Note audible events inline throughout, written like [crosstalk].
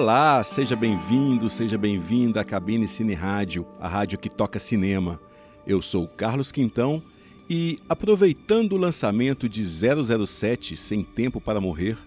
Olá, seja bem-vindo, seja bem-vinda à Cabine Cine Rádio, a rádio que toca cinema. Eu sou Carlos Quintão e, aproveitando o lançamento de 007 Sem Tempo para Morrer,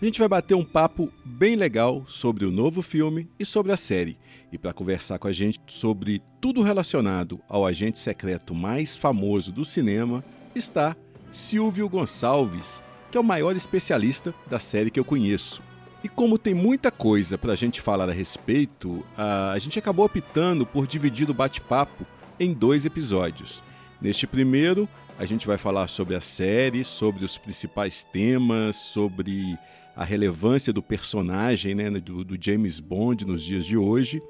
a gente vai bater um papo bem legal sobre o novo filme e sobre a série. E para conversar com a gente sobre tudo relacionado ao agente secreto mais famoso do cinema está Silvio Gonçalves, que é o maior especialista da série que eu conheço. E como tem muita coisa para a gente falar a respeito, a gente acabou optando por dividir o bate-papo em dois episódios. Neste primeiro, a gente vai falar sobre a série, sobre os principais temas, sobre a relevância do personagem, né, do, do James Bond nos dias de hoje.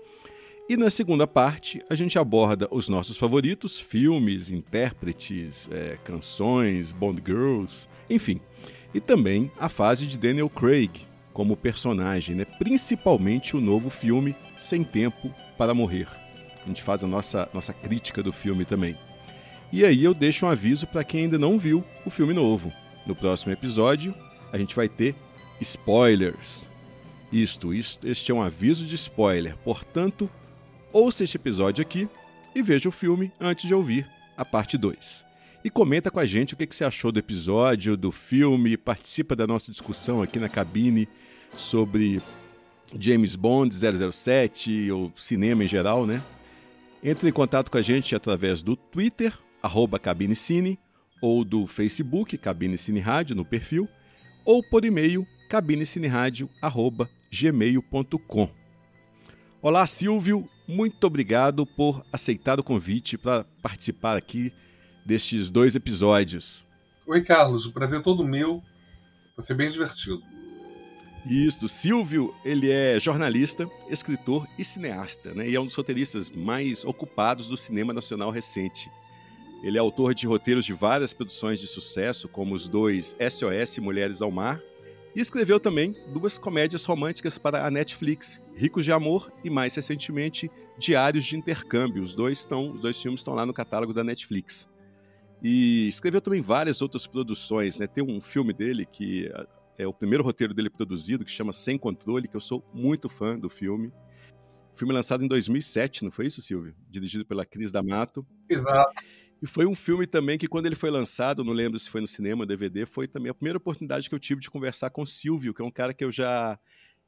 E na segunda parte, a gente aborda os nossos favoritos, filmes, intérpretes, é, canções, Bond Girls, enfim. E também a fase de Daniel Craig, como personagem, né? principalmente o novo filme Sem Tempo para Morrer. A gente faz a nossa, nossa crítica do filme também. E aí eu deixo um aviso para quem ainda não viu o filme novo. No próximo episódio, a gente vai ter spoilers. Isto, isto, este é um aviso de spoiler. Portanto, ouça este episódio aqui e veja o filme antes de ouvir a parte 2. E comenta com a gente o que você achou do episódio, do filme, participa da nossa discussão aqui na cabine sobre James Bond 007 ou cinema em geral, né? Entre em contato com a gente através do Twitter, arroba cabinecine, ou do Facebook, Cabine Cine Rádio, no perfil, ou por e-mail, cabinecineradio.gmail.com. Olá, Silvio, muito obrigado por aceitar o convite para participar aqui destes dois episódios. Oi, Carlos, o prazer é todo meu. Vai ser bem divertido. Isso, Silvio, ele é jornalista, escritor e cineasta, né? E é um dos roteiristas mais ocupados do cinema nacional recente. Ele é autor de roteiros de várias produções de sucesso, como os dois SOS Mulheres ao Mar, e escreveu também duas comédias românticas para a Netflix, Ricos de Amor e mais recentemente Diários de Intercâmbio. Os dois estão, os dois filmes estão lá no catálogo da Netflix. E escreveu também várias outras produções, né? Tem um filme dele que é o primeiro roteiro dele produzido, que chama Sem Controle, que eu sou muito fã do filme. Filme lançado em 2007, não foi isso, Silvio? Dirigido pela Cris D'Amato. Exato. E foi um filme também que, quando ele foi lançado, não lembro se foi no cinema, DVD, foi também a primeira oportunidade que eu tive de conversar com o Silvio, que é um cara que eu já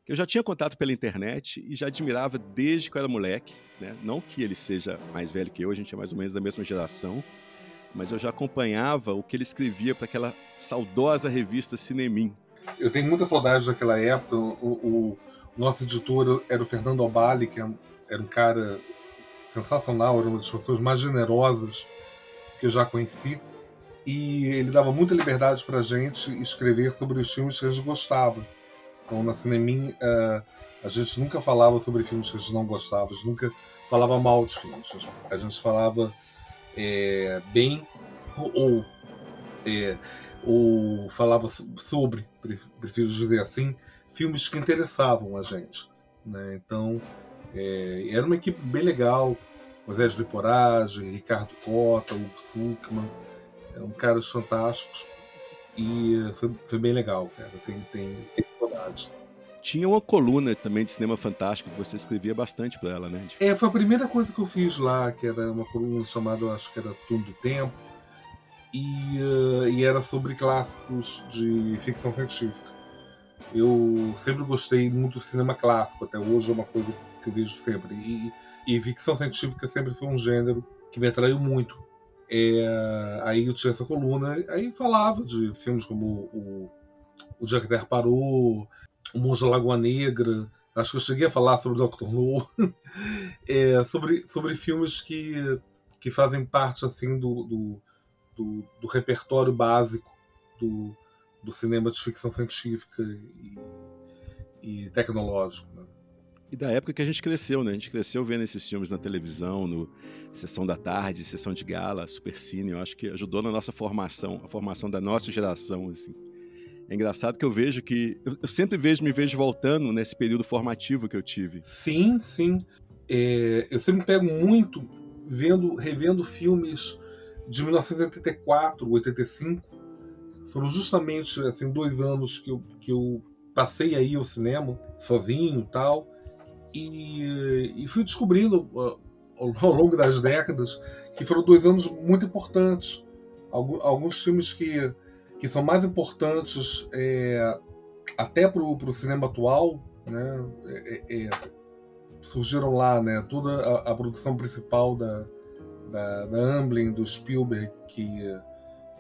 que eu já tinha contato pela internet e já admirava desde que eu era moleque, né? Não que ele seja mais velho que eu, a gente é mais ou menos da mesma geração, mas eu já acompanhava o que ele escrevia para aquela saudosa revista Cinemim. Eu tenho muita saudade daquela época. O, o, nosso editor era o Fernando Albali, que é era um cara sensacional, era uma das pessoas mais generosas que eu já conheci. E ele dava muita liberdade para a gente escrever sobre os filmes que a gente gostava. Então, na Cinemin, uh, a gente nunca falava sobre filmes que a gente não gostava, a gente nunca falava mal de filmes. A gente falava é, bem ou, é, ou falava sobre, prefiro dizer assim, filmes que interessavam a gente. Né? Então, é, era uma equipe bem legal, José de Porage, Ricardo Cota, Hugo Suckman, eram caras fantásticos e foi, foi bem legal, cara. Tem, tem, tem saudade. Tinha uma coluna também de cinema fantástico que você escrevia bastante para ela, né? É, foi a primeira coisa que eu fiz lá, que era uma coluna chamada, acho que era Turno do Tempo, e, uh, e era sobre clássicos de ficção científica. Eu sempre gostei muito do cinema clássico, até hoje é uma coisa que eu vejo sempre. E, e ficção científica sempre foi um gênero que me atraiu muito. É, aí eu tinha essa coluna, aí falava de filmes como o, o Jack Ter Parou, o Monge Lagoa Negra, acho que eu cheguei a falar sobre o Dr. No, [laughs] é, sobre, sobre filmes que, que fazem parte assim do, do, do, do repertório básico do, do cinema de ficção científica e, e tecnológico. Né? E da época que a gente cresceu, né? A gente cresceu vendo esses filmes na televisão, no Sessão da Tarde, Sessão de Gala, Supercine. Eu acho que ajudou na nossa formação, a formação da nossa geração, assim. É engraçado que eu vejo que... Eu sempre vejo, me vejo voltando nesse período formativo que eu tive. Sim, sim. É, eu sempre pego muito vendo, revendo filmes de 1984, 85. Foram justamente assim, dois anos que eu, que eu passei aí ao cinema sozinho tal, e, e fui descobrindo [laughs] ao longo das décadas que foram dois anos muito importantes. Alguns filmes que, que são mais importantes é, até para o cinema atual, né, é, é, é, surgiram lá, né, toda a, a produção principal da, da, da, Amblin, do Spielberg, que,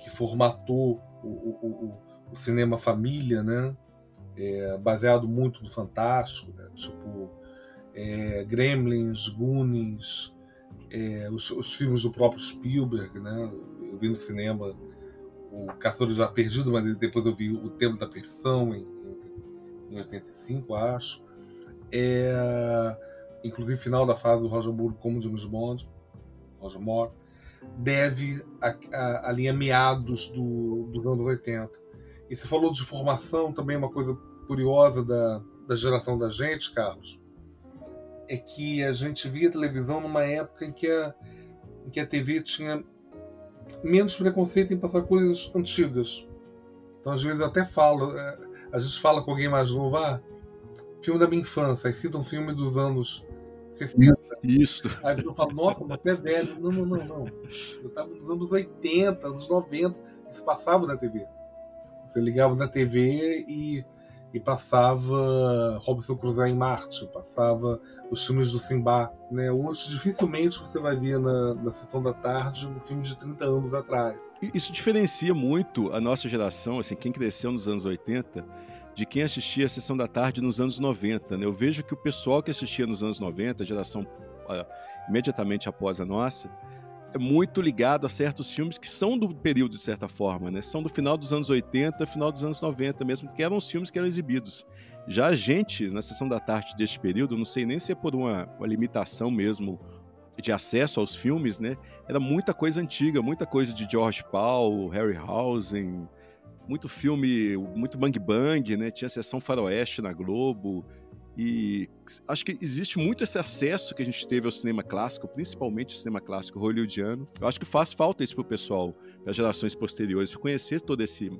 que formatou o, o, o, o cinema família, né, é, baseado muito no fantástico, né, tipo é, Gremlins, Goonies, é, os, os, filmes do próprio Spielberg, né? Eu vi no cinema o Caçador já Perdido, mas depois eu vi o Tempo da Perfeição em, em 85, acho. É, inclusive final da fase do Roger Moore como James Bond, Roger Moore, deve a, a, a linha meados do, dos anos 80. E você falou de formação, também uma coisa curiosa da, da geração da gente, Carlos é que a gente via televisão numa época em que a, em que a TV tinha menos preconceito em passar coisas antigas. Então, às vezes, eu até falo, a gente fala com alguém mais novo, ah, filme da minha infância, aí cita um filme dos anos 60. Isso. Aí eu falo, nossa, você é velho. Não, não, não, não. Eu estava nos anos 80, anos 90, isso passava na TV. Você ligava na TV e e passava Robinson Crusoe em Marte, passava os filmes do Simba. Né? Hoje, dificilmente você vai ver na, na sessão da tarde um filme de 30 anos atrás. Isso diferencia muito a nossa geração, assim, quem cresceu nos anos 80, de quem assistia a sessão da tarde nos anos 90. Né? Eu vejo que o pessoal que assistia nos anos 90, a geração uh, imediatamente após a nossa, muito ligado a certos filmes que são do período, de certa forma, né? São do final dos anos 80, final dos anos 90 mesmo, que eram os filmes que eram exibidos. Já a gente, na sessão da tarde deste período, não sei nem se é por uma, uma limitação mesmo de acesso aos filmes, né? Era muita coisa antiga, muita coisa de George Paul, Harryhausen, muito filme, muito bang bang, né? Tinha sessão faroeste na Globo, e acho que existe muito esse acesso que a gente teve ao cinema clássico, principalmente o cinema clássico hollywoodiano. Eu acho que faz falta isso pro pessoal, para gerações posteriores, conhecer todo esse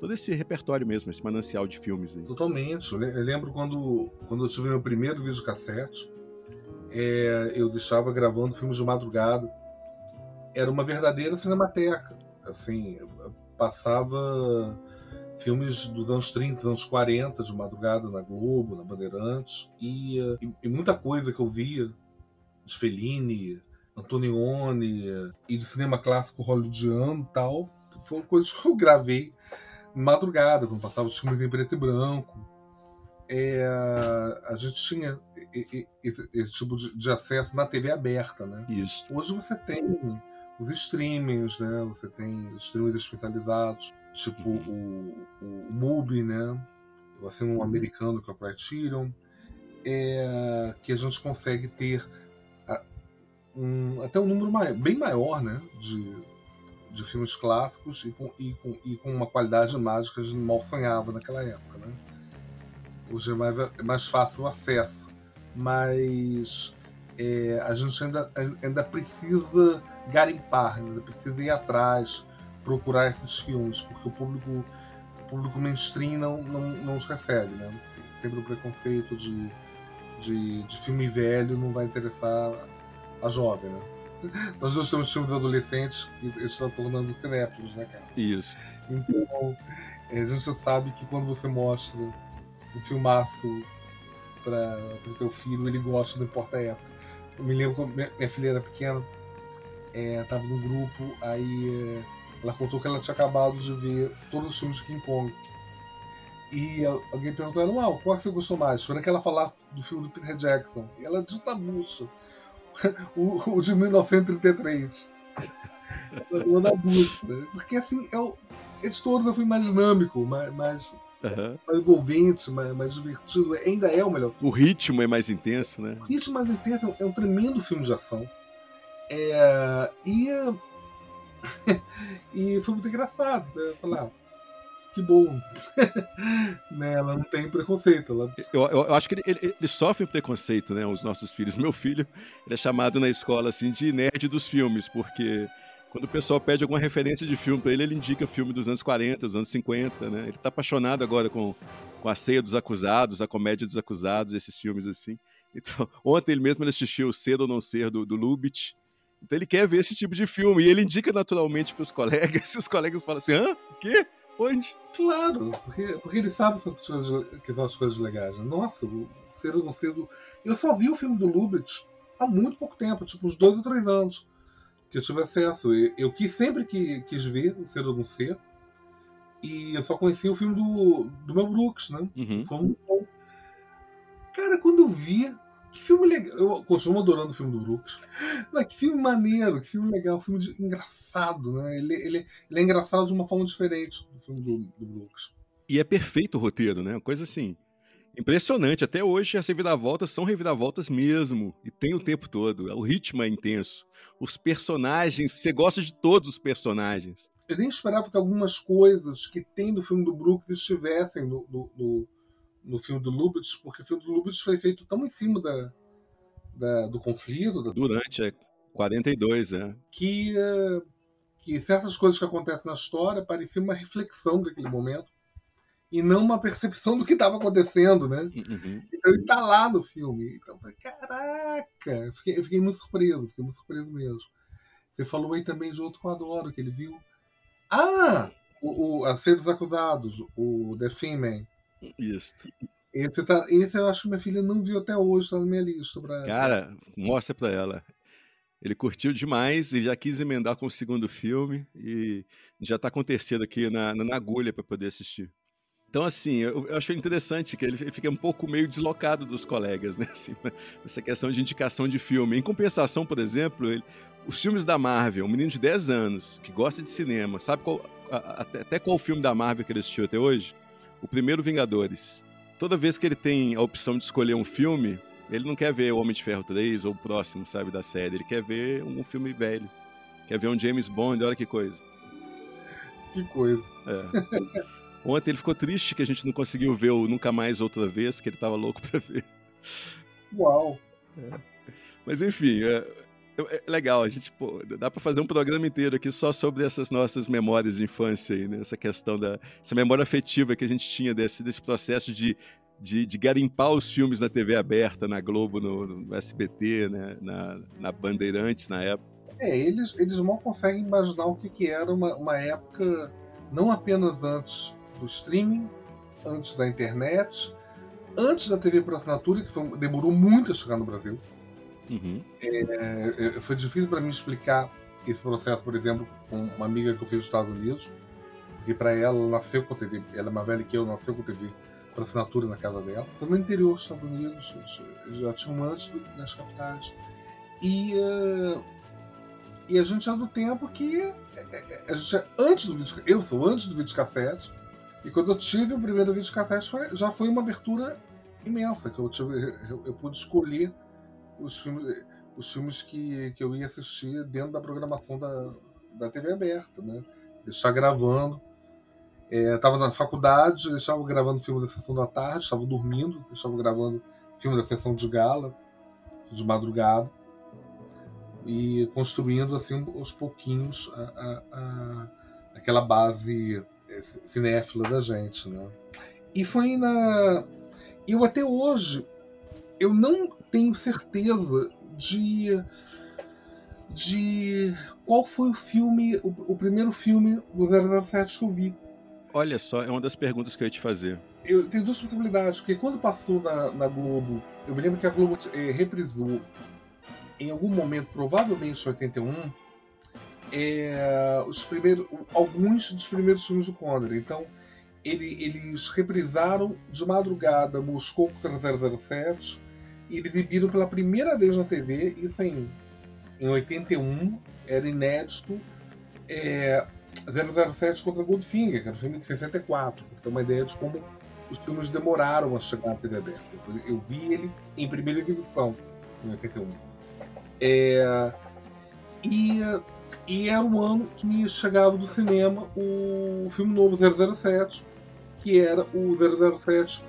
todo esse repertório mesmo, esse manancial de filmes. Aí. Totalmente. Eu lembro quando, quando eu tive meu primeiro videocassete, é, eu deixava gravando filmes de madrugada. Era uma verdadeira cinemateca. Assim, passava filmes dos anos 30, anos 40, de madrugada na Globo, na Bandeirantes, e, e, e muita coisa que eu via de Fellini, Antonioni e do cinema clássico hollywoodiano e tal, foram coisas que eu gravei madrugada, quando passava os filmes em preto e branco. É, a gente tinha esse, esse tipo de, de, acesso na TV aberta, né? Isso. Hoje você tem os streamings, né? Você tem os streamings especializados tipo uhum. o, o, MUBI, né? Assim, um americano que é o Criterion, é, que a gente consegue ter um, até um número bem maior né, de, de filmes clássicos e com, e, com, e com uma qualidade mágica que a gente mal sonhava naquela época. Né? Hoje é mais, é mais fácil o acesso, mas é, a gente ainda, ainda precisa garimpar, ainda precisa ir atrás procurar esses filmes, porque o público, o público mainstream não, não, não os recebe, né? Sempre o preconceito de, de, de filme velho não vai interessar a jovem, né? [laughs] Nós dois temos filmes adolescentes que estão tornando cinéfilos, né, cara? Isso. Então, a gente sabe que quando você mostra um filmaço para o teu filho, ele gosta, não importa a época. Eu me lembro quando minha, minha filha era pequena, é, tava num grupo, aí é, ela contou que ela tinha acabado de ver todos os filmes de King Kong. E alguém perguntou a ela, ah, qual é que você gostou mais? Quando é que ela falar do filme do Peter Jackson? E ela disse na bucha. [laughs] o, o de 1933. ela na bucha. Né? Porque assim, é o, é de todos eu fui mais dinâmico, mais, mais, uhum. mais envolvente, mais, mais, divertido. Ainda é o melhor filme. O ritmo é mais intenso, né? O ritmo mais intenso é um tremendo filme de ação. É, e [laughs] e foi muito engraçado. Né? Falar, ah, que bom. [laughs] né? Ela não tem preconceito. Ela... Eu, eu, eu acho que ele, ele, ele, sofre preconceito, né? Os nossos filhos. Meu filho ele é chamado na escola assim de nerd dos filmes, porque Quando o pessoal pede alguma referência de filme para ele, ele indica filme dos anos 40, dos anos 50, né? Ele tá apaixonado agora com, com a ceia dos acusados, a comédia dos acusados, esses filmes assim. Então, [laughs] ontem ele mesmo ele assistiu Ser ou Não Ser, do, do Lubitsch. Então ele quer ver esse tipo de filme. E ele indica naturalmente para os colegas, [laughs] e os colegas falam assim, hã? O quê? Onde? Claro, porque, porque ele sabe que são as coisas legais. Né? Nossa, o Ser ou Não Ser do... Eu só vi o filme do Lubitsch há muito pouco tempo, tipo uns 12 ou 3 anos, que eu tive acesso. Eu, eu quis, sempre que, quis ver o Ser ou Não Ser, e eu só conheci o filme do, do Mel Brooks, né? Uhum. Um. Cara, quando eu vi, que filme legal. Eu continuo adorando o filme do Brooks. Mas que filme maneiro, que filme legal, filme de... engraçado, né? Ele, ele, ele é engraçado de uma forma diferente do filme do, do Brooks. E é perfeito o roteiro, né? Uma coisa assim. Impressionante. Até hoje as reviravoltas são reviravoltas mesmo. E tem o tempo todo. O ritmo é intenso. Os personagens, você gosta de todos os personagens. Eu nem esperava que algumas coisas que tem do filme do Brooks estivessem no, no, no, no filme do Lubitsch, porque o filme do Lubitsch foi feito tão em cima da, da do conflito. Da... Durante, é 42, é. Que, uh, que certas coisas que acontecem na história pareciam uma reflexão daquele momento e não uma percepção do que estava acontecendo, né? Uhum. Então ele tá lá no filme. Então eu falei, caraca! Eu fiquei, eu fiquei muito surpreso, fiquei muito surpreso mesmo. Você falou aí também de outro que eu adoro, que ele viu. Ah! O, o, a Ser dos Acusados, o The Female. Isso. Esse, tá, esse eu acho que minha filha não viu até hoje, tá na minha lista. Pra... Cara, mostra pra ela. Ele curtiu demais e já quis emendar com o segundo filme e já tá com o terceiro aqui na, na agulha para poder assistir. Então, assim, eu, eu achei interessante que ele, fica um pouco meio deslocado dos colegas, né? [laughs] Assim, essa questão de indicação de filme. Em compensação, por exemplo, ele, os filmes da Marvel, um menino de 10 anos que gosta de cinema, sabe qual, a, até, até qual filme da Marvel que ele assistiu até hoje? O primeiro Vingadores. Toda vez que ele tem a opção de escolher um filme, ele não quer ver o Homem de Ferro 3 ou o próximo, sabe, da série. Ele quer ver um filme velho. Quer ver um James Bond, olha que coisa. Que coisa. É. [laughs] Ontem ele ficou triste que a gente não conseguiu ver o Nunca Mais Outra Vez, que ele tava louco pra ver. Uau! É. Mas enfim, é, é, legal, a gente pô, dá para fazer um programa inteiro aqui só sobre essas nossas memórias de infância aí, né? Essa questão da essa memória afetiva que a gente tinha desse, desse processo de, de, de garimpar os filmes na TV aberta, na Globo, no, no SBT, né? na, na Bandeirantes na época. É, eles, eles mal conseguem imaginar o que, que era uma, uma época não apenas antes do streaming, antes da internet, antes da TV por assinatura, que foi, demorou muito a chegar no Brasil. Uhum. É, é foi difícil para mim explicar esse processo, por exemplo, com uma amiga que eu fiz nos Estados Unidos, porque para ela, ela nasceu com TV, ela é mais velha que eu, nasceu com TV por assinatura na casa dela. Foi no interior dos Estados Unidos, já tinham antes nas capitais. E, uh, e a gente é do tempo que é, é, a gente é antes do vídeo, eu sou antes do videocassete, e quando eu tive o primeiro vídeo cassete, foi, já foi uma abertura imensa, que eu, tive, eu, eu pude escolher os filmes, os filmes que, que eu ia assistir dentro da programação da, da TV aberta, né? Deixar gravando. É, estava na faculdade, deixava gravando filme da sessão da tarde, estava dormindo, deixava gravando filme da sessão de gala, de madrugada, e construindo assim aos pouquinhos a, a, a aquela base cinéfila da gente, né? E foi na. Eu até hoje eu não tenho certeza de de qual foi o filme, o, o primeiro filme do 007 que eu vi. Olha só, é uma das perguntas que eu ia te fazer. Eu tenho duas possibilidades, porque quando passou na, na Globo, eu me lembro que a Globo eh, reprisou em algum momento, provavelmente em 81, é, os primeiros, alguns dos primeiros filmes do Connery. Então, ele, eles reprisaram de madrugada Moscou contra 007 e exibiram pela primeira vez na TV, isso em, em 81, era inédito, é, 007 contra Goldfinger, que era um filme de 64, para ter uma ideia de como os filmes demoraram a chegar à TV aberta. Eu vi ele em primeira exibição, em 81. É, e e era o ano que chegava do cinema o filme novo 007, que era o 007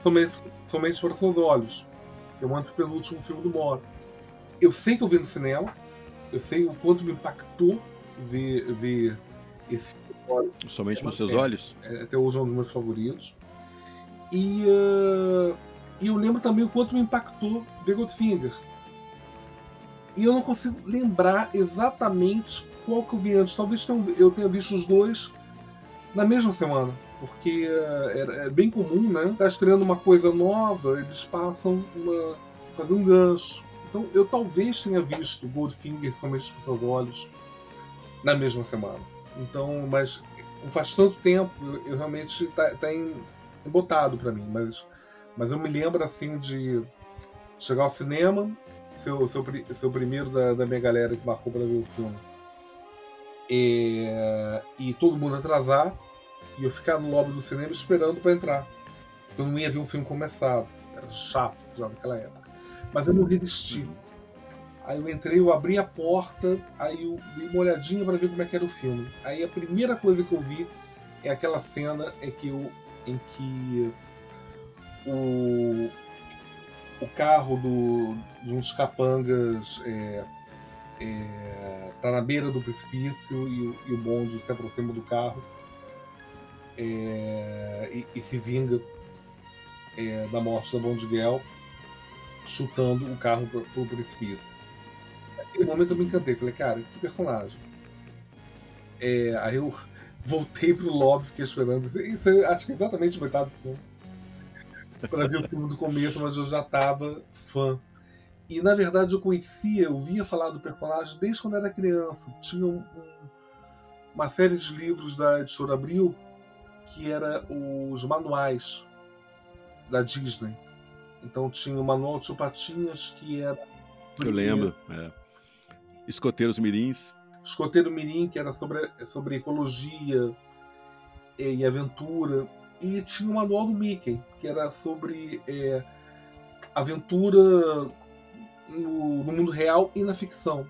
Somente, Somente para Seus Olhos, que é o antepenúltimo filme do Moro. Eu sei que eu vi no cinema, eu sei o quanto me impactou ver, ver esse filme. Somente nos seus olhos? É, até hoje é um dos meus favoritos. E, uh, e eu lembro também o quanto me impactou ver Goldfinger. E eu não consigo lembrar exatamente qual que eu vi antes. Talvez eu tenha visto os dois na mesma semana. Porque é, é bem comum, né? Tá estreando uma coisa nova, eles passam uma. fazer um gancho. Então eu talvez tenha visto Goldfinger somente com seus olhos na mesma semana. Então, mas faz tanto tempo, eu, eu realmente tá, tá embotado para mim, mas, mas eu me lembro assim de chegar ao cinema, ser, ser o primeiro da, da minha galera que marcou para ver o filme. E, e todo mundo atrasar e eu ficar no lobby do cinema esperando para entrar. Porque eu não ia ver um filme começado. Era chato já naquela época. Mas eu não resisti. Aí eu entrei, eu abri a porta, aí eu dei uma olhadinha para ver como é que era o filme. Aí a primeira coisa que eu vi é aquela cena é que eu, em que o, o carro do, de uns capangas é, é, tá na beira do precipício e, e o bonde se aproxima do carro é, e, e, se vinga é, da morte da Bond Girl chutando o carro pro, pro precipício. Naquele momento eu me encantei, falei, cara, que personagem. É, aí eu [laughs] voltei pro lobby, fiquei esperando. Isso, acho que é exatamente metade do filme. Pra ver o filme do começo, mas eu já tava fã. E na verdade eu conhecia, eu via falar do personagem desde quando era criança. Tinha um, um, uma série de livros da editora Abril que era os manuais da Disney. Então tinha o manual de Patinhas que era. Eu lembro. É. Escoteiros Mirins. Escoteiro Mirim, que era sobre, sobre ecologia e aventura. E tinha o manual do Mickey, que era sobre é, aventura no, no, mundo real e na ficção.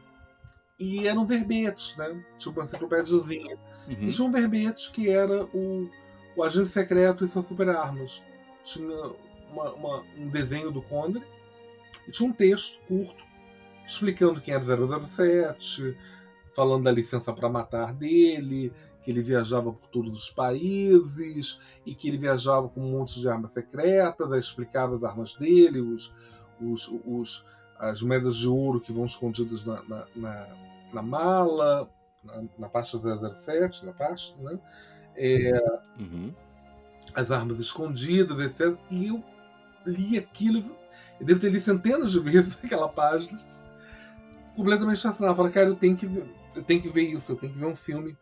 E eram verbetes, né? Tipo uma enciclopédiazinha. Uhum. E tinha um verbete que era o o Agente Secreto e suas super armas. Tinha uma, uma, um desenho do Condre e tinha um texto curto explicando quem era 007, falando da licença para matar dele, que ele viajava por todos os países e que ele viajava com um monte de armas secretas, aí explicava as armas dele, os, os, os, as moedas de ouro que vão escondidas na, na, na, na mala, na, na pasta 007, na pasta, né? É, uhum. as armas escondidas, etc. E eu li aquilo, eu devo ter lido centenas de vezes [laughs] aquela página, completamente fascinado. Falei, cara, eu tenho, que ver, eu tenho que ver isso, eu tenho que ver um filme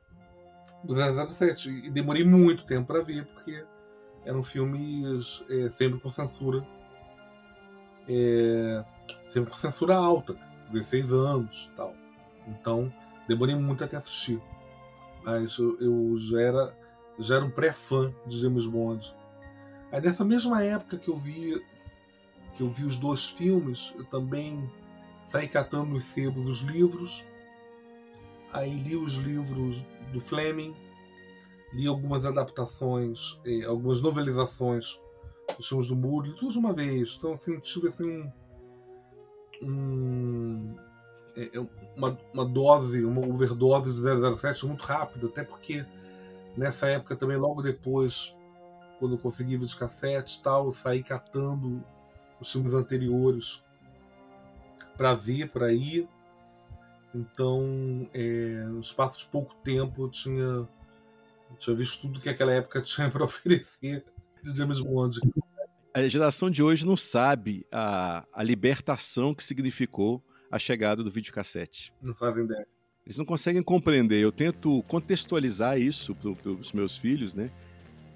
do 007. E demorei muito tempo para ver, porque eram filmes é, sempre com censura. É, sempre com censura alta, 16 anos tal. Então, demorei muito até assistir. Mas eu, eu já era já era um pré-fã de James Bond. Aí nessa mesma época que eu vi que eu vi os dois filmes, eu também saí catando nos sebos os livros. Aí li os livros do Fleming, li algumas adaptações, eh, algumas novelizações dos filmes do Moore, tudo de uma vez. Então assim, tive assim um, um é, é uma, uma dose, uma overdose de 007 muito rápida, até porque Nessa época também, logo depois, quando eu consegui vídeos cassetes tal, eu saí catando os filmes anteriores para ver por aí. Então, é, no espaço de pouco tempo, eu tinha, eu tinha visto tudo que aquela época [laughs] tinha para oferecer de James Bond. A geração de hoje não sabe a, a libertação que significou a chegada do videocassete. Não fazem ideia. Eles não conseguem compreender. Eu tento contextualizar isso para os meus filhos, né?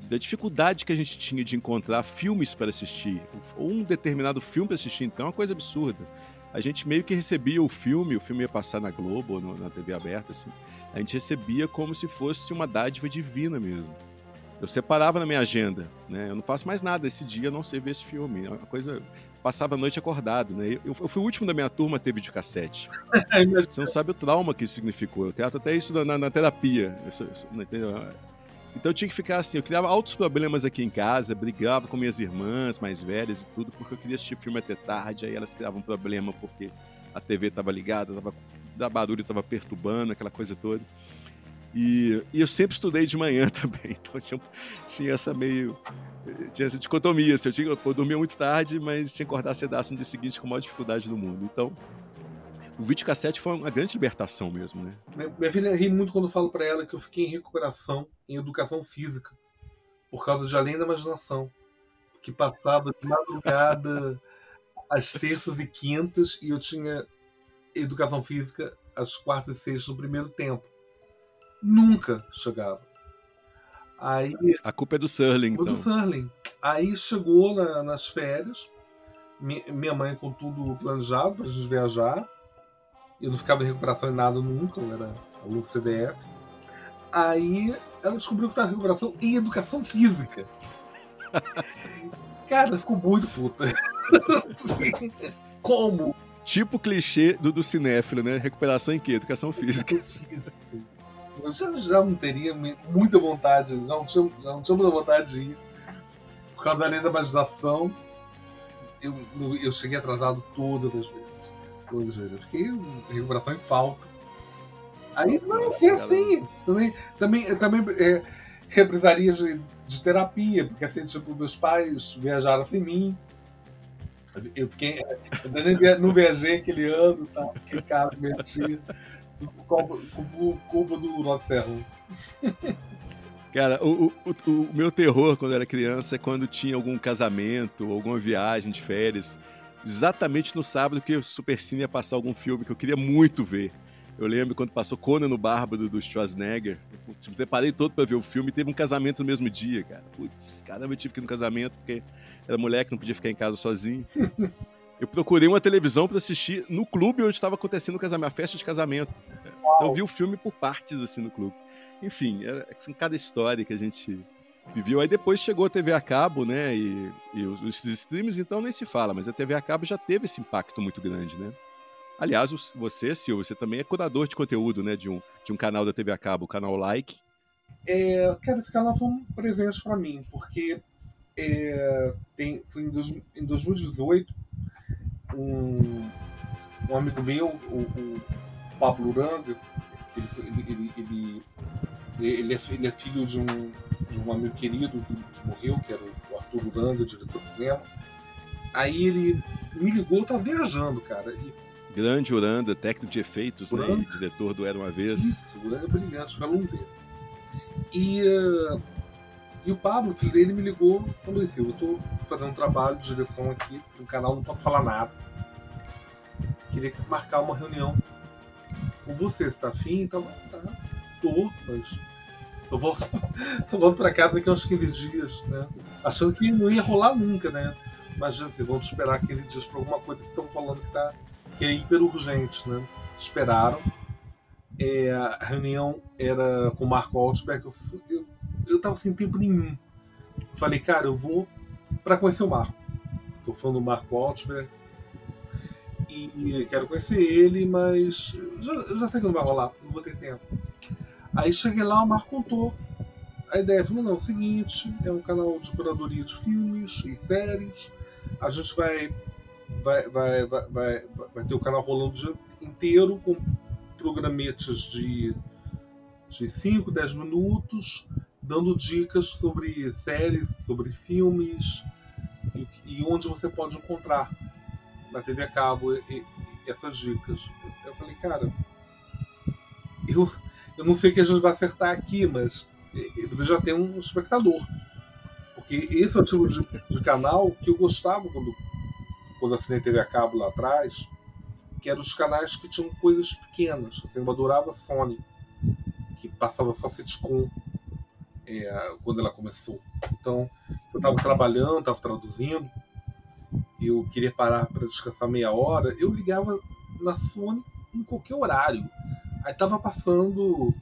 Da dificuldade que a gente tinha de encontrar filmes para assistir. Ou um determinado filme para assistir, então, é uma coisa absurda. A gente meio que recebia o filme, o filme ia passar na Globo ou na TV aberta, assim. A gente recebia como se fosse uma dádiva divina mesmo. Eu separava na minha agenda, né? Eu não faço mais nada esse dia, a não sei ver esse filme. É uma coisa passava a noite acordado, né? Eu, eu fui o último da minha turma a ter videocassete. [laughs] Você não sabe o trauma que isso significou. Eu trato até isso na, na terapia. Isso, então eu tinha que ficar assim, eu criava altos problemas aqui em casa, brigava com minhas irmãs mais velhas e tudo, porque eu queria assistir filme até tarde, aí elas criavam problema porque a TV estava ligada, estava da barulho estava perturbando, aquela coisa toda. E, e, eu sempre estudei de manhã [laughs] também, então tinha, tinha essa meio. Tinha essa dicotomia. Assim, eu, tinha, eu dormia muito tarde, mas tinha que acordar cedaço no dia seguinte com a maior dificuldade do mundo. Então, o videocassete foi uma grande libertação mesmo, né? Minha filha ri muito quando eu falo para ela que eu fiquei em recuperação em educação física por causa de Além da Imaginação, que passava de madrugada [laughs] às terças e quintas e eu tinha educação física às quartas e sextas no primeiro tempo. Nunca chegava. Aí, a culpa é do Surling, então. do Surling. Aí chegou na, nas férias, minha mãe com tudo planejado para gente viajar. Eu não ficava em recuperação em nada nunca, eu era aluno do CDF. Aí ela descobriu que estava em recuperação em educação física. [laughs] Cara, ficou muito puta. [laughs] Como? Tipo clichê do, do cinéfilo, né? Recuperação em quê? Educação física. Eu já, já não teria muita vontade, já não, tinha, já não tinha muita vontade de ir. Por causa da lei da imaginação, eu, eu cheguei atrasado todas as vezes. Todas as vezes. Eu fiquei recuperação em falta. Aí não, é assim. Também, também, também é, represaria de, de, terapia, porque assim, tipo, meus pais viajaram sem mim. Eu fiquei. Eu não viajei aquele ano, tá? Aquele cara Culpa, do nosso Serro. Cara, o, o, o, meu terror quando era criança é quando tinha algum casamento, alguma viagem de férias, exatamente no sábado que o Supercine ia passar algum filme que eu queria muito ver. Eu lembro quando passou Conan no Bárbaro do Schwarzenegger. Eu me preparei todo para ver o filme e teve um casamento no mesmo dia, cara. Putz, caramba, eu tive que ir no casamento porque era mulher que não podia ficar em casa sozinho. [laughs] eu procurei uma televisão para assistir no clube onde estava acontecendo o casamento, a festa de casamento. Eu vi o filme por partes, assim, no clube. Enfim, era assim, cada história que a gente viveu. Aí depois chegou a TV a cabo, né? E, e os, os streams, então nem se fala, mas a TV a cabo já teve esse impacto muito grande, né? Aliás, você, Silvio, você também é curador de conteúdo, né? De um, de um canal da TV a cabo, o canal Like. É, cara, esse canal foi um presente para mim, porque é, tem, foi em, dois, em 2018, um, um amigo meu, o, o Pablo Uranga, ele, ele, ele, ele, é, ele é filho de um, de um amigo querido que, que morreu, que era o Arthur Uranga, diretor de cinema. Aí ele me ligou, eu tava viajando, cara, e Grande Uranda, técnico de efeitos, né? diretor do Era Uma Vez. Isso, Uranda é brilhante, foi aluno dele. E, uh, e o Pablo, filho dele, me ligou falou assim: Eu estou fazendo um trabalho de direção aqui no canal, não posso falar nada. Queria marcar uma reunião com você, você tá afim? Então, tá, tô, mas eu volto, eu volto para casa daqui a uns 15 dias, né? Achando que não ia rolar nunca, né? Imagina, vocês vão esperar 15 dias para alguma coisa que estão falando que tá que é hiper urgente, né? Esperaram. É, a reunião era com o Marco Altberg. Eu, eu, eu tava sem tempo nenhum. Falei, cara, eu vou para conhecer o Marco. Sou fã do Marco Altberg. E quero conhecer ele, mas já, já sei que não vai rolar, não vou ter tempo. Aí cheguei lá, o Marco contou. A ideia falou: não, é o seguinte, é um canal de curadoria de filmes e séries. A gente vai vai, vai, vai, vai, vai ter o canal rolando o dia inteiro com programetes de, de 5, 10 minutos, dando dicas sobre séries, sobre filmes e, e onde você pode encontrar na TV a cabo e, e, essas dicas. Eu falei, cara, eu, eu não sei que a gente vai acertar aqui, mas você já tem um espectador. Porque esse é o tipo de, de canal que eu gostava quando quando assinei TV a cabo lá atrás, que eram os canais que tinham coisas pequenas. Assim, eu adorava Sony, que passava só sitcom é, quando ela começou. Então, eu estava trabalhando, estava traduzindo, eu queria parar para descansar meia hora, eu ligava na Sony em qualquer horário. Aí tava passando,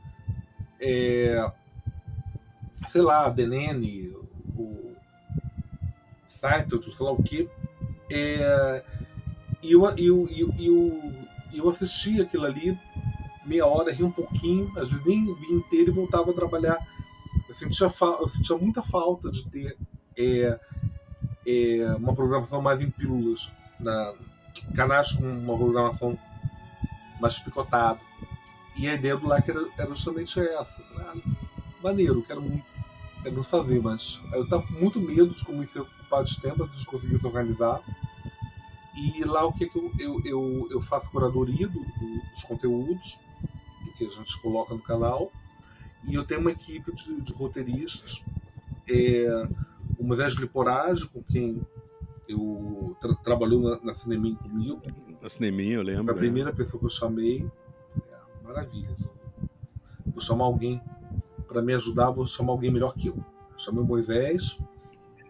é, sei lá, DNN, o Seinfeld, sei lá o que, é, e eu, eu, eu, eu, eu assisti aquilo ali meia hora, ri um pouquinho, às vezes nem vi inteiro e voltava a trabalhar. Sentia, eu sentia muita falta de ter é, é, uma programação mais em pílulas, na, canais com uma programação mais picotado. E a ideia do like era, era justamente essa. Ah, maneiro, quero muito, quero muito fazer, mas eu estava com muito medo de como isso ia ocupar de tempo de conseguir se organizar. E lá o que, que eu, eu, eu, eu faço curadoria do, do, dos conteúdos que a gente coloca no canal. E eu tenho uma equipe de, de roteiristas, é, o Moisés Liporage, com quem eu tra trabalhou na, na Cineminha comigo. Na Cineminha, eu lembro. A é. primeira pessoa que eu chamei. É, maravilha. Vou chamar alguém para me ajudar, vou chamar alguém melhor que eu. eu chamei o Moisés.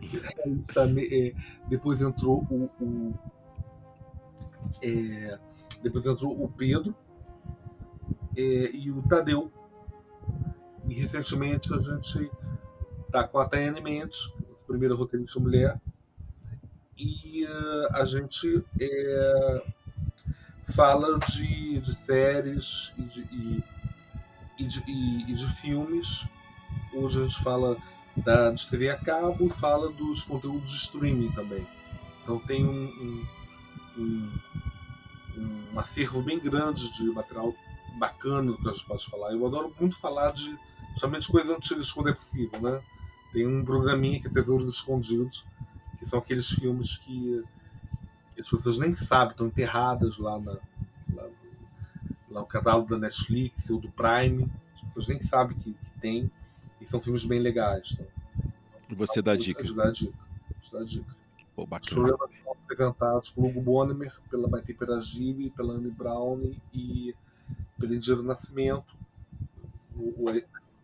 [laughs] chamei, é, depois entrou o, o é, depois entrou o Pedro é, e o Tadeu. E recentemente a gente está com a Tayane Mendes, primeira roteirista mulher, e uh, a gente é, fala de, de séries e de, e, e, de, e, e de filmes. Hoje a gente fala da, de TV a cabo e fala dos conteúdos de streaming também. Então tem um, um, um, um acervo bem grande de material bacana que a gente pode falar. Eu adoro muito falar de somente coisas antigas quando é possível, né? Tem um programinha que é Tesouros Escondidos, que são aqueles filmes que, que as pessoas nem sabem, estão enterradas lá, na, lá, lá no catálogo da Netflix ou do Prime. As pessoas nem sabem que, que tem. E são filmes bem legais. Então, e você dá dica? Dá dica. Dá dica. Pô, bacana. Os programas são apresentados pelo Hugo Bonimer, pela Maite Peragibe, pela Anne Brown e pelo Indiro Nascimento. O, o,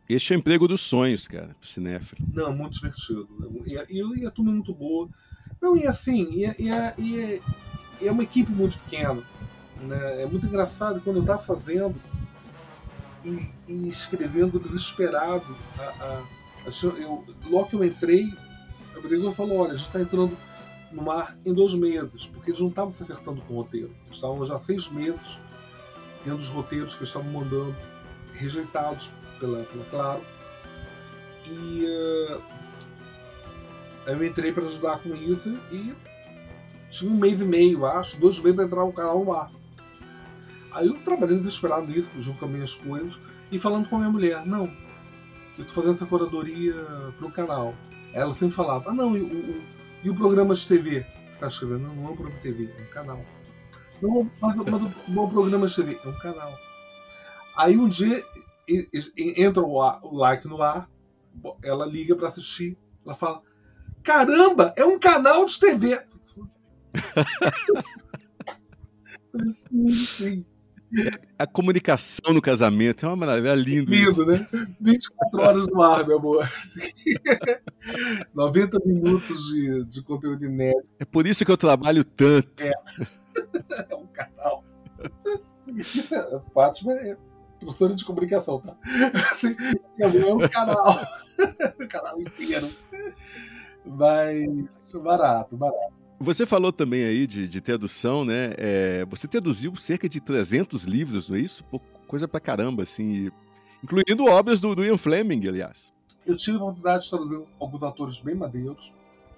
este é o emprego dos sonhos, cara, pro cinéfilo. Não, muito divertido. E, e, e a turma é muito boa. Não, e assim, e, e, e, é, é uma equipe muito pequena. Né? É muito engraçado quando eu estava fazendo e, e, escrevendo desesperado. A, a, a, eu, logo que eu entrei, a Brigor falou: olha, a gente está entrando no mar em dois meses, porque eles não estavam se acertando com o roteiro. Eles estavam já seis meses dentro dos roteiros que eles estavam mandando, rejeitados pela, pela Claro. E uh, eu entrei para ajudar com isso e tinha um mês e meio, acho, dois meses para entrar o canal no ar. Aí eu trabalhei desesperado nisso, junto com as minhas coisas, e falando com a minha mulher, não, eu estou fazendo essa curadoria para o canal. Ela sempre falava, ah não, e o, e o programa de TV? Você está escrevendo? Não, não é um programa de TV, é um canal. Não, mas, mas o bom programa de TV é um canal. Aí um dia entra o like no ar, ela liga para assistir, ela fala: Caramba, é um canal de TV. A comunicação no casamento é uma maravilha, é lindo. Lindo, né? 24 horas no ar, meu amor. [laughs] 90 minutos de, de conteúdo inédito. É por isso que eu trabalho tanto. É, [laughs] é um canal. É, Fátima é professora de comunicação, tá? [laughs] É um canal. o [laughs] canal inteiro. Mas barato, barato. Você falou também aí de, de tradução, né? É, você traduziu cerca de 300 livros, não é isso? Pô, coisa pra caramba, assim. Incluindo obras do, do Ian Fleming, aliás. Eu tive a oportunidade de traduzir alguns autores bem madeiros.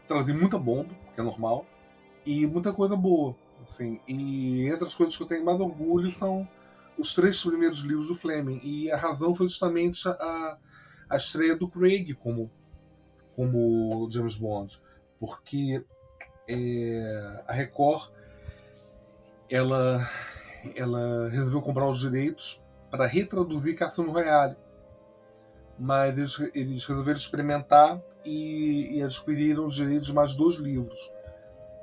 Traduzi muita bomba, que é normal. E muita coisa boa, assim. E entre as coisas que eu tenho mais orgulho são os três primeiros livros do Fleming. E a razão foi justamente a, a estreia do Craig como, como James Bond. Porque é, a Record ela, ela resolveu comprar os direitos para retraduzir Cassino Royale. Mas eles, eles resolveram experimentar e, e, adquiriram os direitos de mais dois livros.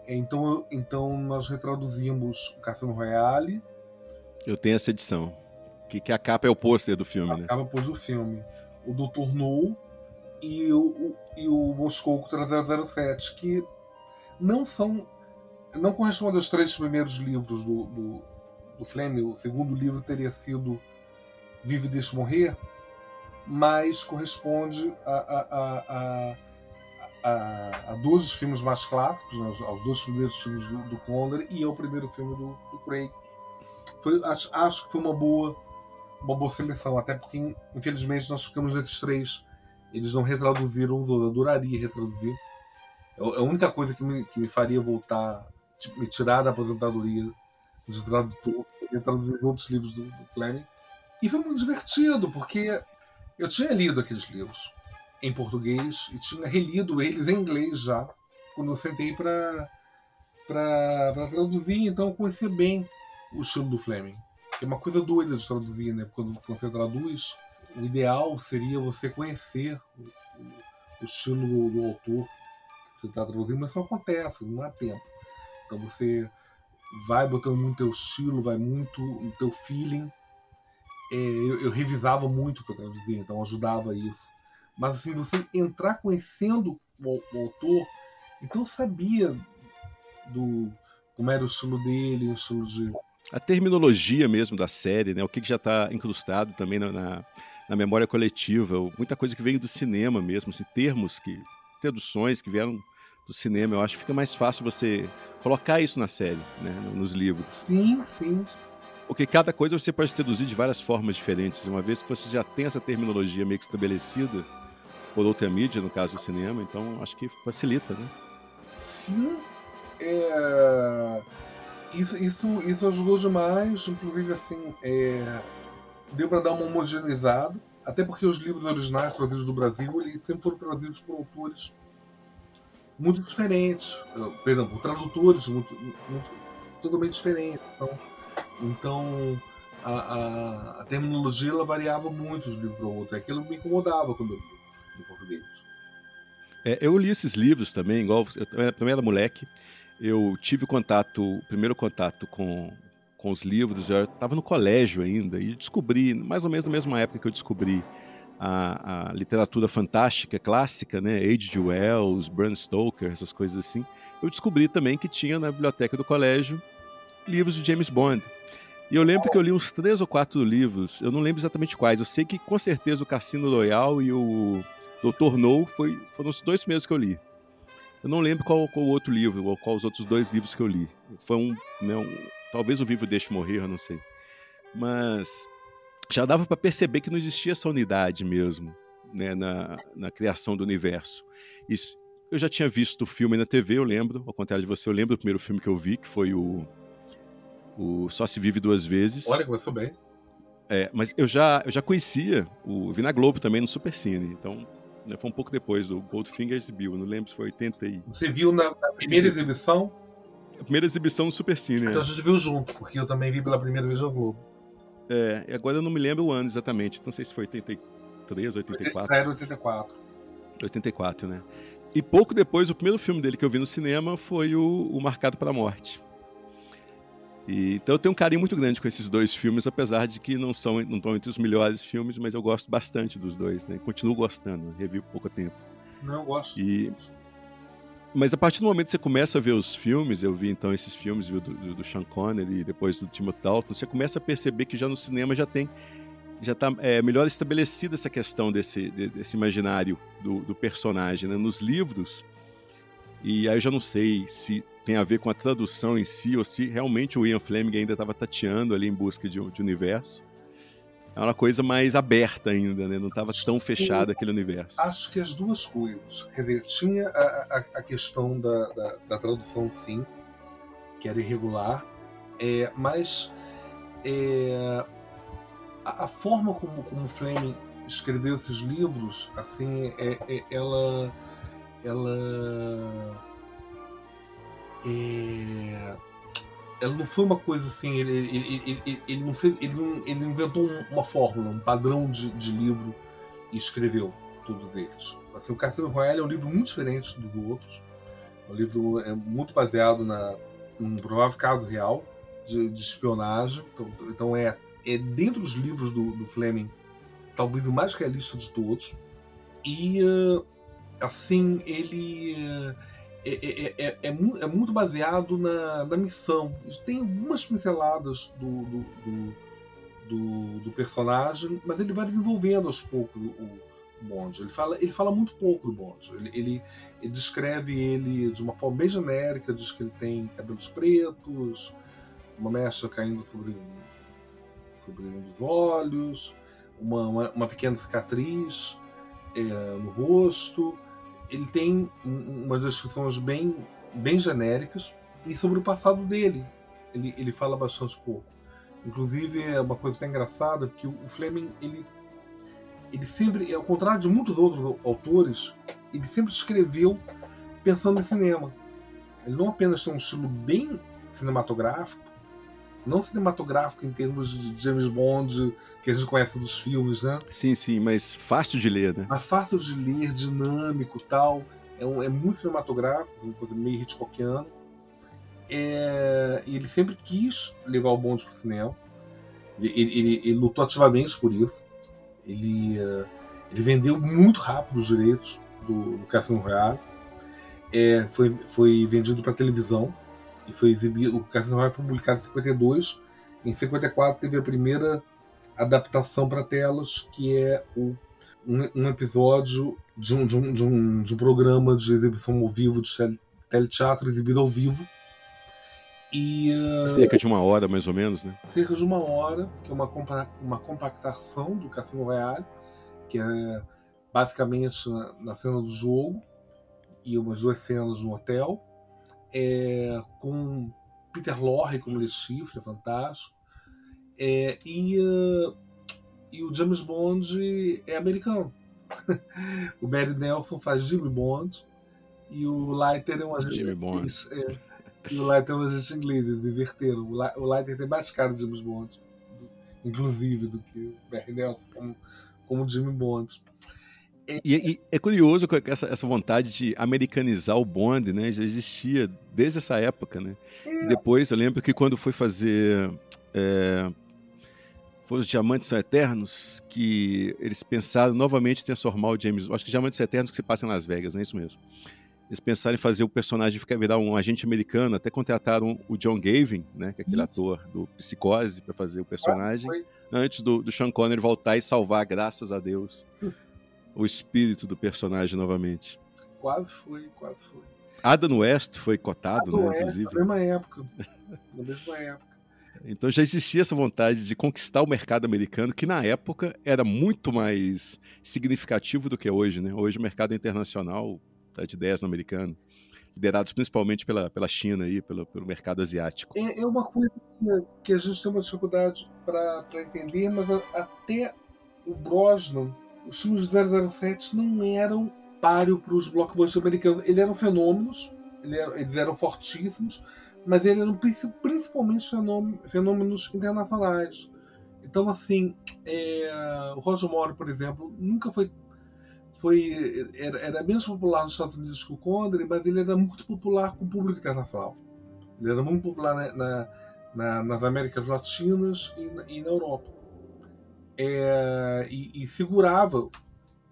Então, então nós retraduzimos o Cassino Royale. Eu tenho essa edição. Que, que a capa é o pôster do filme, a né? A capa o pôster do filme. O Dr. No e o, o, e o Moscou 3007, que não são. não correspondem aos três primeiros livros do, do, do Fleming. O segundo livro teria sido Vive Deixe Morrer, mas corresponde a, a, a, a, a dois dos filmes mais clássicos, aos, aos dois primeiros filmes do, do Conner e ao primeiro filme do, do Craig. Foi, acho, acho que foi uma boa, uma boa seleção, até porque, infelizmente, nós ficamos nesses três. Eles não retraduziram os outros. Adoraria retraduzir. É, é a única coisa que me, que me faria voltar, tipo, me tirar da aposentadoria de tradutor, ia traduzir outros livros do, do Fleming. E foi muito divertido, porque eu tinha lido aqueles livros em português e tinha relido eles em inglês já, quando eu sentei para traduzir, então eu conhecia bem o estilo do Fleming. É uma coisa doida de traduzir, né? Quando, você traduz, o ideal seria você conhecer o, o, estilo do, autor que você está traduzindo, mas isso acontece, não há tempo. Então você vai botando muito teu estilo, vai muito no teu feeling. É, eu, eu, revisava muito o que eu traduzia, então ajudava isso. Mas assim, você entrar conhecendo o, o autor, então eu sabia do como era o estilo dele, o estilo de. A terminologia mesmo da série, né? O que, que já está incrustado também na, na, na, memória coletiva, muita coisa que veio do cinema mesmo, assim, termos que. traduções que vieram do cinema, eu acho que fica mais fácil você colocar isso na série, né? Nos livros. Sim, sim. Porque cada coisa você pode traduzir de várias formas diferentes. Uma vez que você já tem essa terminologia meio que estabelecida por outra mídia, no caso do cinema, então acho que facilita, né? Sim, é... Isso, isso, isso ajudou demais, inclusive assim, é... deu para dar uma homogeneizada, até porque os livros originais trazidos do Brasil eles sempre foram trazidos por autores muito diferentes, por exemplo, tradutores muito, muito totalmente diferentes. Então, então a, a, a, terminologia ela variava muito de um livro para o outro. Aquilo me incomodava quando eu li em. É, eu li esses livros também, igual eu também era moleque eu tive contato, o primeiro contato com, com os livros, eu estava no colégio ainda e descobri, mais ou menos na mesma época que eu descobri a, a literatura fantástica clássica, né, H.G. Wells, Bram Stoker, essas coisas assim, eu descobri também que tinha na biblioteca do colégio livros de James Bond. E eu lembro que eu li uns três ou quatro livros, eu não lembro exatamente quais, eu sei que com certeza o Cassino Royal e o Doutor No foi, foram os dois primeiros que eu li. Eu não lembro qual, qual o outro livro, ou qual os outros dois livros que eu li. Foi um, né, um talvez o Vivo Deixe Morrer, eu não sei. Mas já dava para perceber que não existia essa unidade mesmo, né, na, na criação do universo. Isso, eu já tinha visto o filme na TV, eu lembro, ao contrário de você, eu lembro do primeiro filme que eu vi, que foi o, o Só Se Vive Duas Vezes. Olha, começou bem. É, mas eu já, eu já conhecia, o, vi na Globo também, no Super Cine, então? Foi um pouco depois do Goldfinger exibiu, não lembro se foi 80 e... Você viu na, na primeira exibição? A primeira exibição no Super Cine. Então é. a gente viu junto, porque eu também vi pela primeira vez no Globo. É, e agora eu não me lembro o ano exatamente, não sei se foi 83, 84. Era 84. 84, né? E pouco depois, o primeiro filme dele que eu vi no cinema foi o, o Marcado para a Morte. E, então eu tenho um carinho muito grande com esses dois filmes, apesar de que não são não estão entre os melhores filmes, mas eu gosto bastante dos dois, né? Continuo gostando, revi por pouco tempo. Não, eu gosto. E, mas a partir do momento que você começa a ver os filmes, eu vi então esses filmes viu, do, do, Sean Connery e depois do Timothy Dalton, você começa a perceber que já no cinema já tem já está é, melhor estabelecida essa questão desse, desse imaginário do, do personagem. Né? Nos livros, e aí eu já não sei se tem a ver com a tradução em si, ou se realmente o Ian Fleming ainda estava tateando ali em busca de, de universo. É uma coisa mais aberta ainda, né? Não estava tão fechado aquele universo. Acho que as duas coisas. Quer dizer, tinha a, a, a questão da, da, da, tradução, sim, que era irregular, é, mas é, a, a, forma como, como Fleming escreveu esses livros, assim, é, é ela, ela é... Ela não foi uma coisa assim, ele, ele, ele, ele não fez, ele, ele inventou uma fórmula, um padrão de, de livro e escreveu todos eles. Assim, o Cassino Royale é um livro muito diferente dos outros. É um livro é muito baseado na, num provável caso real de, de espionagem. Então, então, é, é dentro dos livros do, do Fleming talvez o mais realista de todos. E assim, ele é, é, é, é, muito baseado na, na missão. Tem algumas pinceladas do, do, do, do, do personagem, mas ele vai desenvolvendo aos poucos o, o Bond. Ele fala, ele fala muito pouco do Bond. Ele, ele, ele, descreve ele de uma forma bem genérica, diz que ele tem cabelos pretos, uma mecha caindo sobre, sobre um dos olhos, uma, uma, uma pequena cicatriz é, no rosto ele tem umas descrições bem, bem genéricas e sobre o passado dele ele, ele fala bastante pouco. Inclusive, é uma coisa até engraçada, porque o Fleming, ele, ele sempre, ao contrário de muitos outros autores, ele sempre escreveu pensando em cinema. Ele não apenas tem um estilo bem cinematográfico, não cinematográfico em termos de James Bond que a gente conhece dos filmes, né? Sim, sim, mas fácil de ler, né? Mas fácil de ler, dinâmico tal. É, um, é muito cinematográfico, uma coisa meio Hitchcockiana. É, ele sempre quis levar o Bond para o cinema. Ele, ele, ele, ele, lutou ativamente por isso. Ele, uh, ele vendeu muito rápido os direitos do, do Cassino Royale. É, foi, foi vendido para televisão e foi exibido. O Cassino Royale foi publicado em 52. Em 54 teve a primeira adaptação para telas, que é o, um, um episódio de um, de, um, de, um, de um programa de exibição ao vivo de teleteatro exibido ao vivo. E, uh, cerca de uma hora, mais ou menos, né? Cerca de uma hora, que é uma, uma compactação do Cassino Royale, que é basicamente na, na cena do jogo e umas duas cenas no hotel é, com Peter Lorre como Le Chiffre, é fantástico. É, e, uh, e o James Bond é americano. [laughs] o Barry Nelson faz Jimmy Bond e o Leiter é um agente Jimmy Bond. É, e o Leiter é um agente inglês, inverteram. O Leiter tem mais cara de James Bond, inclusive, do que o Barry Nelson como, como Jimmy Bond. E, e, é curioso que essa, essa vontade de americanizar o Bond, né? Já existia desde essa época, né? É. Depois eu lembro que quando foi fazer é, foi os Diamantes São Eternos que eles pensaram novamente em transformar o James. Acho que Diamantes São Eternos que se passa em Las Vegas, não é isso mesmo? Eles pensaram em fazer o personagem ficar virar um agente americano, até contrataram o John Gavin, né, que é aquele isso. ator do Psicose, para fazer o personagem, ah, antes do, do Sean Connery voltar e salvar, graças a Deus. [laughs] o espírito do personagem novamente. Quase foi, quase foi. Adam West foi cotado, Adam né? West, inclusive. Na mesma época. [laughs] Na mesma época. Então já existia essa vontade de conquistar o mercado americano, que na época era muito mais significativo do que hoje, né? Hoje o mercado internacional está de 10 no americano, liderados principalmente pela, pela China e pelo, pelo mercado asiático. É, é uma coisa que a gente tem uma dificuldade para entender, mas até o Brosnan os filmes do 007 não eram páreo para os blockbusters americanos. Eles eram fenômenos, eles eram fortíssimos, mas eles eram principalmente fenômenos internacionais. Então, assim, é, o Roger Moore, por exemplo, nunca foi. foi era, era, menos popular nos Estados Unidos que o Connery, mas ele era muito popular com o público internacional. Ele era muito popular na, na, na, nas Américas Latinas e na, e na Europa é, e, e, segurava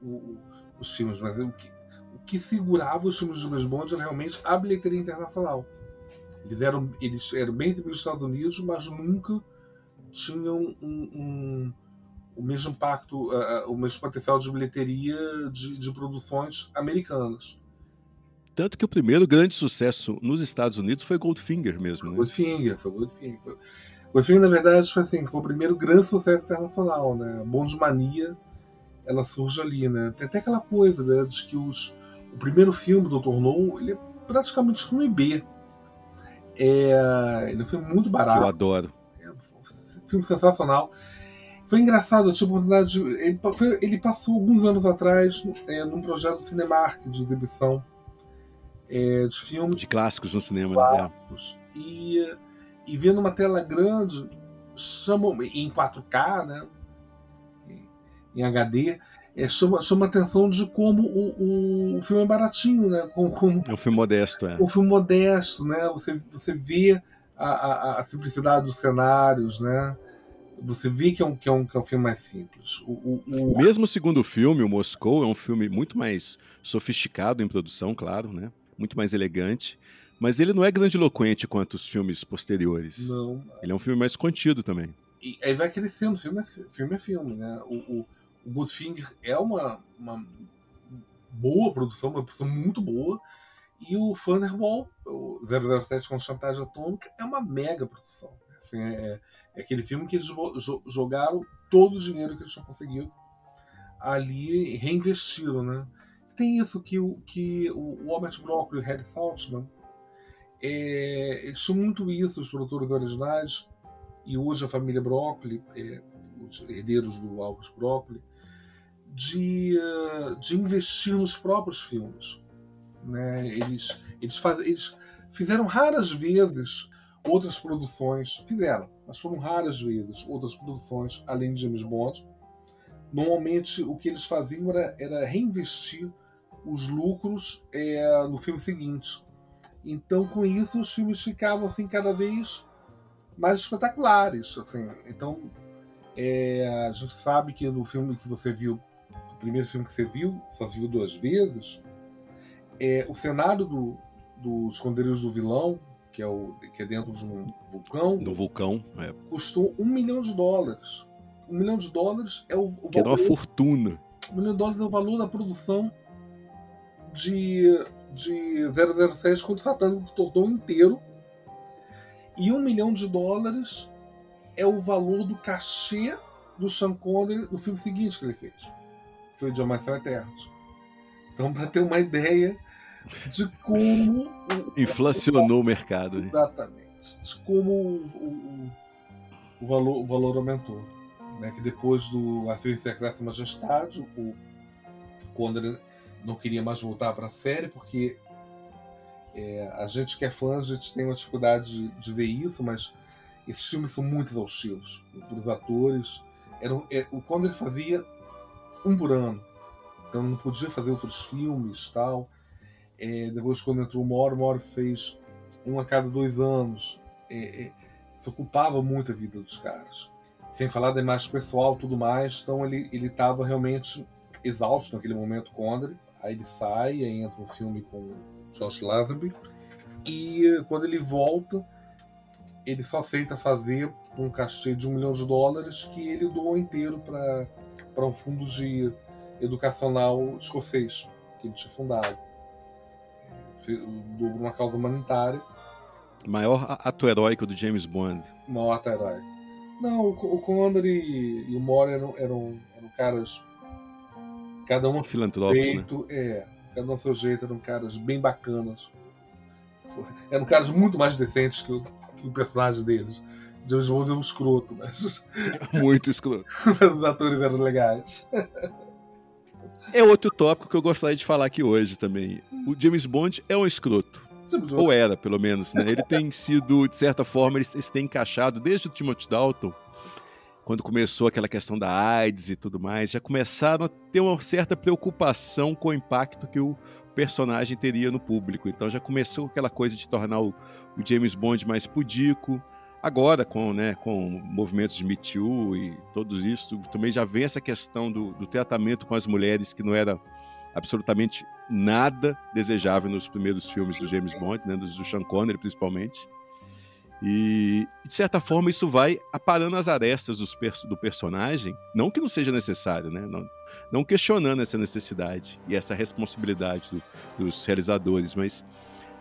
o, os filmes, mas o que, o que, segurava os filmes de James Bond era realmente a bilheteria internacional. Eles eram, eles eram bem nos Estados Unidos, mas nunca tinham um, um, o mesmo impacto, uh, o mesmo potencial de bilheteria de, de produções americanas. Tanto que o primeiro grande sucesso nos Estados Unidos foi Goldfinger mesmo, né? Goldfinger, foi Goldfinger. Foi, o filme, na verdade, foi assim, foi o primeiro grande sucesso internacional, né? Bond Mania, ela surge ali, né? Tem até aquela coisa, né, de que os, o primeiro filme do Dr. No, ele é praticamente um filme B. É, ele é um filme muito barato. Eu adoro. É um filme sensacional. Foi engraçado, eu tive a oportunidade de, ele, foi, ele, passou alguns anos atrás é, num projeto Cinemark de exibição é, de filmes. De clássicos no cinema, né? clássicos. né? E e vendo uma tela grande, em 4K, né? em HD, é, chama, chama atenção de como o, o, filme é baratinho, né? Como, como, é um filme modesto, é. Um filme modesto, né? Você, você vê a, a, a simplicidade dos cenários, né? Você vê que é um, que é um, que é um filme mais simples. O, o, o... Mesmo o segundo filme, o Moscou, é um filme muito mais sofisticado em produção, claro, né? Muito mais elegante. Mas ele não é grandiloquente quanto os filmes posteriores. Não. Ele é um filme mais contido também. E aí vai crescendo, filme é filme, é filme né? O, o, o Goldfinger é uma, uma boa produção, uma produção muito boa. E o Thunderball, o 007 com Chantagem Atômica, é uma mega produção. Assim, é, é, aquele filme que eles jogaram todo o dinheiro que eles tinham conseguido ali e reinvestiram, né? Tem isso que o, que o Robert Brock e o Harry Saltzman é, eles tinham muito isso, os produtores originais, e hoje a família Broccoli, é, os herdeiros do Albus Broccoli, de, uh, de investir nos próprios filmes. Né? Eles, eles, faz, eles fizeram raras vezes outras produções, fizeram, mas foram raras vezes outras produções além de James Bond. Normalmente o que eles faziam era, era reinvestir os lucros é, no filme seguinte. Então com isso os filmes ficavam assim cada vez mais espetaculares. Assim. Então é, a gente sabe que no filme que você viu, o primeiro filme que você viu, só viu duas vezes, é, o cenário do, do Esconderijos do Vilão, que é, o, que é dentro de um vulcão. Do vulcão, é. Custou um milhão de dólares. Um milhão de dólares é o, o que valor. Que é uma fortuna. Um milhão de dólares é o valor da produção de, de 007 quando o tornou inteiro. E um milhão de dólares é o valor do cachê do Sean Connery no filme seguinte que ele fez. Foi o São Eternos. Então, para ter uma ideia de como. Inflacionou o, mercado. Exatamente. De como o, o, o, valor, o valor aumentou. Né? Que depois do A Secreta Majestade, o Connery não queria mais voltar para a série, porque é, a gente que é fã, a gente tem uma dificuldade de, de ver isso, mas esses filmes são muito exaustivos para os atores. Era, é, o Connery fazia um por ano, então não podia fazer outros filmes tal. É, depois, quando entrou o Moro, o Moro fez um a cada dois anos. É, é, se ocupava muito a vida dos caras. Sem falar da imagem pessoal tudo mais. Então ele estava realmente exausto naquele momento, Connery. Aí ele sai, aí entra um filme com Josh Lazenby. E quando ele volta, ele só aceita fazer um cachê de um milhão de dólares que ele doou inteiro para um fundo de educacional escocês que ele tinha fundado do uma causa humanitária. Maior ato heróico do James Bond. Maior ato heróico. Não, o, o Connery e o Moore eram, eram, eram caras. Cada um Filantropos, jeito, né? É, cada um seu jeito, eram caras bem bacanas. Eram caras muito mais decentes que o, que o personagem deles. James Bond é um escroto, mas. [laughs] Muito escroto. [laughs] mas os atores eram legais. É outro tópico que eu gostaria de falar aqui hoje também. O James Bond é um escroto. Ou era, pelo menos, né? Ele tem sido, de certa forma, ele, ele tem encaixado desde o Timothy Dalton, quando começou aquela questão da AIDS e tudo mais, já começaram a ter uma certa preocupação com o impacto que o personagem teria no público. Então já começou aquela coisa de tornar o, o James Bond mais pudico, Agora, com, né, com movimentos de Me Too e tudo isso, também já vem essa questão do, do tratamento com as mulheres que não era absolutamente nada desejável nos primeiros filmes do James Bond, né, do Sean Connery principalmente. E, de certa forma, isso vai aparando as arestas pers do personagem, não que não seja necessário, né? não, não questionando essa necessidade e essa responsabilidade do, dos realizadores, mas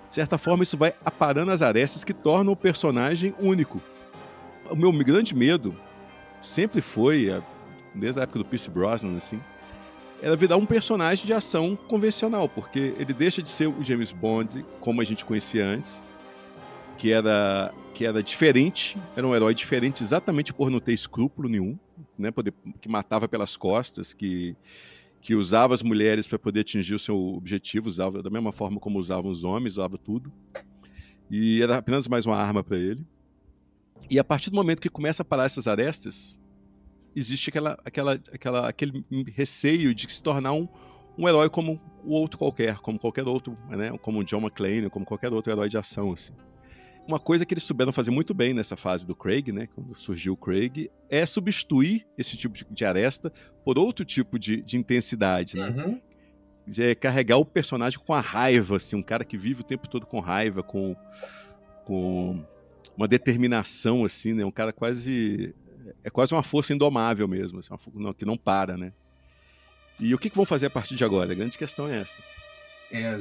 de certa forma, isso vai aparando as arestas que tornam o personagem único. O meu grande medo sempre foi, desde a época do Pierce Brosnan, assim, era virar um personagem de ação convencional, porque ele deixa de ser o James Bond como a gente conhecia antes, que era que era diferente, era um herói diferente exatamente por não ter escrúpulo nenhum, né, poder, que matava pelas costas, que que usava as mulheres para poder atingir o seu objetivo, usava da mesma forma como usavam os homens, usava tudo. E era apenas mais uma arma para ele. E a partir do momento que começa a parar essas arestas, existe aquela, aquela, aquela, aquele receio de se tornar um, um herói como o outro qualquer, como qualquer outro, né? como John McClane, como qualquer outro herói de ação. Assim. Uma coisa que eles souberam fazer muito bem nessa fase do Craig, né, quando surgiu o Craig, é substituir esse tipo de aresta por outro tipo de, de intensidade, né? Uhum. De é carregar o personagem com a raiva, assim, um cara que vive o tempo todo com raiva, com, com uma determinação, assim, né? Um cara quase é quase uma força indomável mesmo, assim, uma, que não para, né? E o que, que vão fazer a partir de agora? A grande questão é esta. É,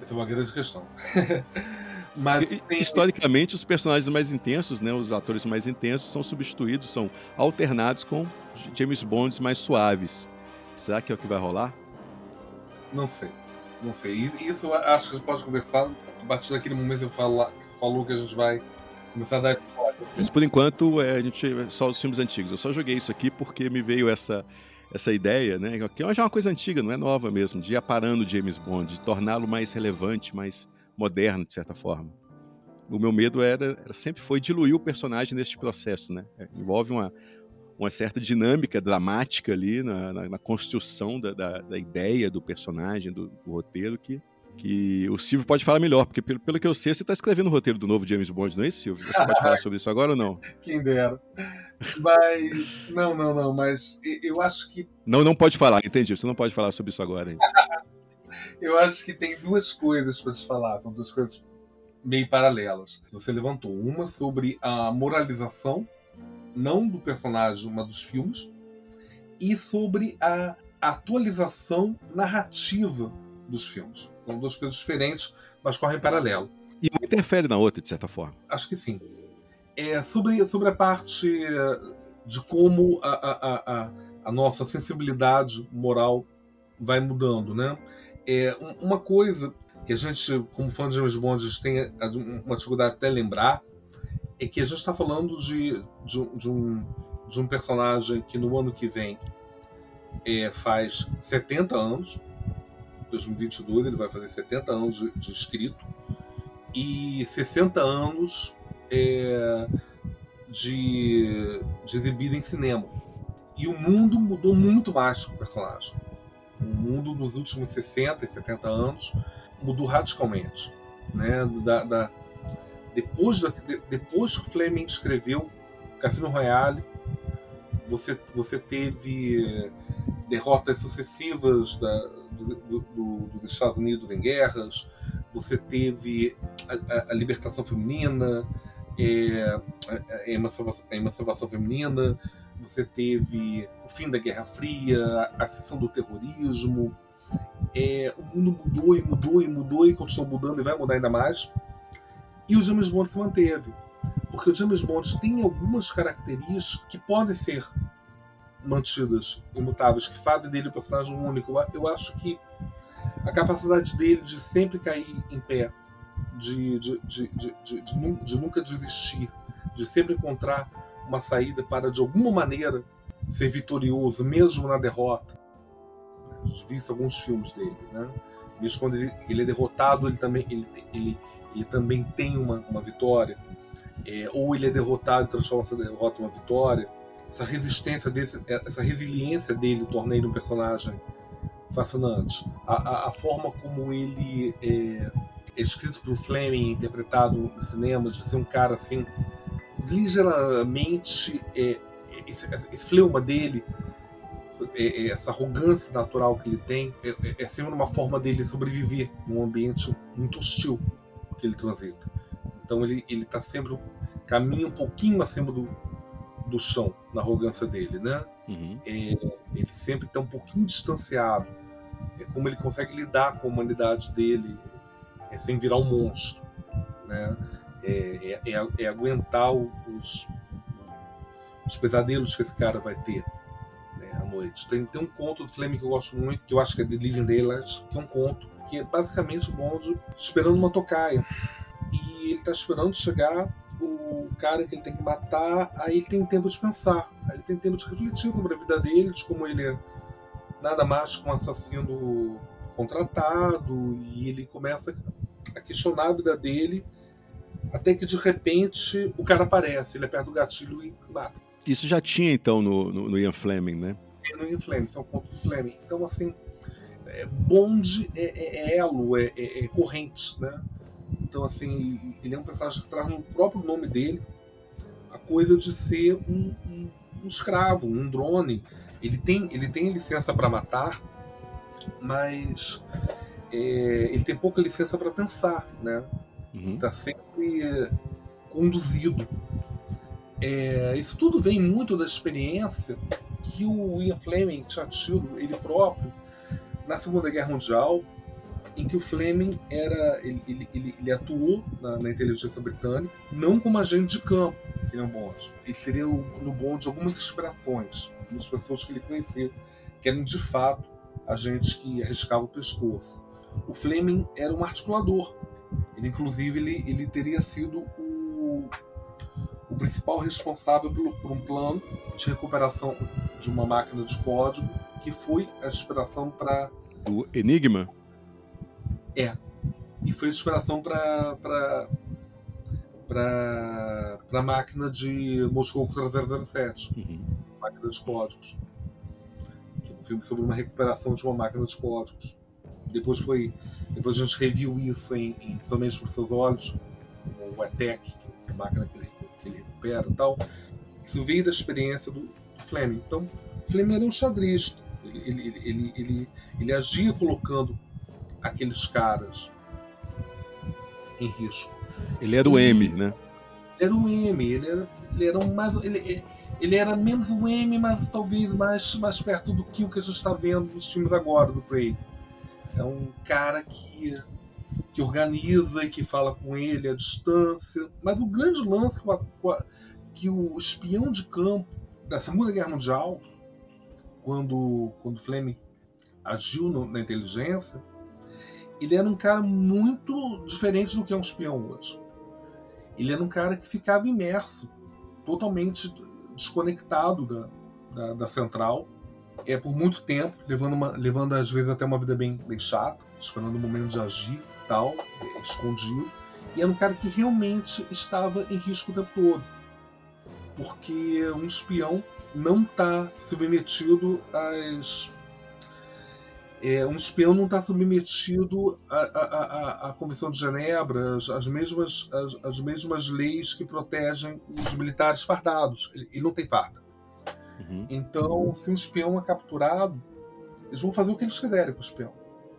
essa é uma grande questão. [laughs] Mas historicamente os personagens mais intensos, né, os atores mais intensos são substituídos, são alternados com James Bonds mais suaves. Será que é o que vai rolar? Não sei. Não sei. Isso acho que a gente pode conversar. A partir daquele momento que eu falo, falou que a gente vai começar a dar. Mas por enquanto, é, a gente só os filmes antigos. Eu só joguei isso aqui porque me veio essa essa ideia, né? Que já é uma coisa antiga, não é nova mesmo, de ir aparando James Bond, de torná-lo mais relevante, mais moderno, de certa forma. O meu medo era, era sempre foi diluir o personagem neste processo, né? É, envolve uma, uma certa dinâmica dramática ali na, na, na construção da, da, da, ideia do personagem, do, do, roteiro, que, que o Silvio pode falar melhor, porque pelo, pelo que eu sei, você está escrevendo o roteiro do novo James Bond, não é isso, Silvio? Você pode falar [laughs] sobre isso agora ou não? Quem dera. Mas. Não, não, não, mas eu acho que. Não, não pode falar, entendi. Você não pode falar sobre isso agora. Eu acho que tem duas coisas para te falar, são duas coisas meio paralelas. Você levantou uma sobre a moralização, não do personagem, mas dos filmes, e sobre a atualização narrativa dos filmes. São duas coisas diferentes, mas correm paralelo. E uma interfere na outra, de certa forma. Acho que sim. É, sobre, sobre a parte de como a, a, a, a nossa sensibilidade moral vai mudando, né? É, uma coisa que a gente, como fã de James Bond, a gente tem uma dificuldade até lembrar, é que a gente está falando de, de, de, um, de um personagem que no ano que vem é, faz 70 anos, 2022 ele vai fazer 70 anos de, de escrito, e 60 anos é, de, de exibido em cinema. E o mundo mudou muito mais com o personagem. O mundo nos últimos 60 e 70 anos mudou radicalmente. Né? Da, da, depois, da, depois que o Fleming escreveu Cassino Royale, você, você teve derrotas sucessivas da, do, do, dos Estados Unidos em guerras, você teve a, a, a libertação feminina, é, a, emancipação, a, emancipação, feminina, você teve o fim da Guerra Fria, a ascensão do terrorismo. É, o mundo mudou e mudou e mudou e continuou mudando e vai mudar ainda mais. E o James Bond se manteve. Porque o James Bond tem algumas características que podem ser mantidas, imutáveis, que fazem dele um personagem único. Eu acho que a capacidade dele de sempre cair em pé, de, de, de, de, nunca desistir, de sempre encontrar uma saída para, de alguma maneira, ser vitorioso, mesmo na derrota. A gente viu alguns filmes dele, né? Mesmo quando ele, ele é derrotado, ele também, ele, ele, ele também tem uma, uma vitória. É, ou ele é derrotado e transforma essa derrota em uma vitória. Essa resistência desse, essa resiliência dele torna ele um personagem fascinante. A, a, a forma como ele é, é escrito por Fleming, interpretado no cinema, de ser um cara assim, ligeiramente. É, esse, esse fleuma dele, é, é, essa arrogância natural que ele tem, é, é, é sempre uma forma dele sobreviver num ambiente muito hostil que ele transita. Então ele ele está sempre caminha um pouquinho acima do, do chão na arrogância dele, né? Uhum. É, ele sempre está um pouquinho distanciado. É como ele consegue lidar com a humanidade dele é, sem virar um monstro, né? É, é, é, é aguentar os, os pesadelos que esse cara vai ter né, à noite. Tem, tem um conto do Fleming que eu gosto muito, que eu acho que é The Living Daylight, que é um conto que é basicamente o bonde esperando uma tocaia. E ele está esperando chegar o cara que ele tem que matar, aí ele tem tempo de pensar, aí ele tem tempo de refletir sobre a vida dele, de como ele é nada mais que um assassino contratado, e ele começa a questionar a vida dele, até que de repente o cara aparece, ele aperta o gatilho e mata. Isso já tinha então no, no, no Ian Fleming, né? É no Ian Fleming, são contos do Fleming. Então, assim, é, Bond é, é, é elo, é, é, é, corrente, né? Então, assim, ele é um personagem que traz no próprio nome dele a coisa de ser um, um, um escravo, um drone. Ele tem, ele tem licença para matar, mas é, ele tem pouca licença para pensar, né? Uhum. Está sempre conduzido. É, isso tudo vem muito da experiência que o Ian Fleming tido ele próprio na Segunda Guerra Mundial, em que o Fleming era ele, ele, ele, ele atuou na, na, inteligência britânica não como agente de campo, que nem o Bond. Ele teria no Bond algumas inspirações, algumas pessoas que ele conhecia, que eram de fato agentes que arriscavam o pescoço. O Fleming era um articulador. Ele, inclusive, ele, ele teria sido o, o principal responsável por, por, um plano de recuperação de uma máquina de código que foi a inspiração para. O Enigma? É. E foi a inspiração para. para a máquina de Moscou contra 007 uhum. máquina de códigos. Que é um filme sobre uma recuperação de uma máquina de códigos. Depois foi. Depois a gente reviu isso em, em Somente por Seus Olhos, como o Attack, que é a máquina que ele, que ele recupera e tal. Isso veio da experiência do, do Fleming. Então, Fleming era um xadrista. Ele, ele, ele, ele, ele, agia colocando aqueles caras em risco. Ele era o M, né? Ele era o M, ele era, ele era um mais. Ele, ele era menos o M, mas talvez mais, mais perto do que o que a gente está vendo nos filmes agora do Craig. É um cara que, que organiza e que fala com ele à distância. Mas o grande lance que o espião de campo da Segunda Guerra Mundial, quando, quando Fleming agiu no, na inteligência, ele era um cara muito diferente do que é um espião hoje. Ele era um cara que ficava imerso, totalmente desconectado da, da, da central, é por muito tempo, levando, uma, levando às vezes até uma vida bem, bem chata, esperando o momento de agir tal, escondido. E era um cara que realmente estava em risco o tempo todo. Porque um espião não está submetido às. É, um espião não está submetido à, à, à, à, Convenção de Genebra, às, mesmas, às, às, mesmas leis que protegem os militares fardados. Ele, ele não tem farda. Uhum. Então, se um espião é capturado, eles vão fazer o que eles quiserem com o espião.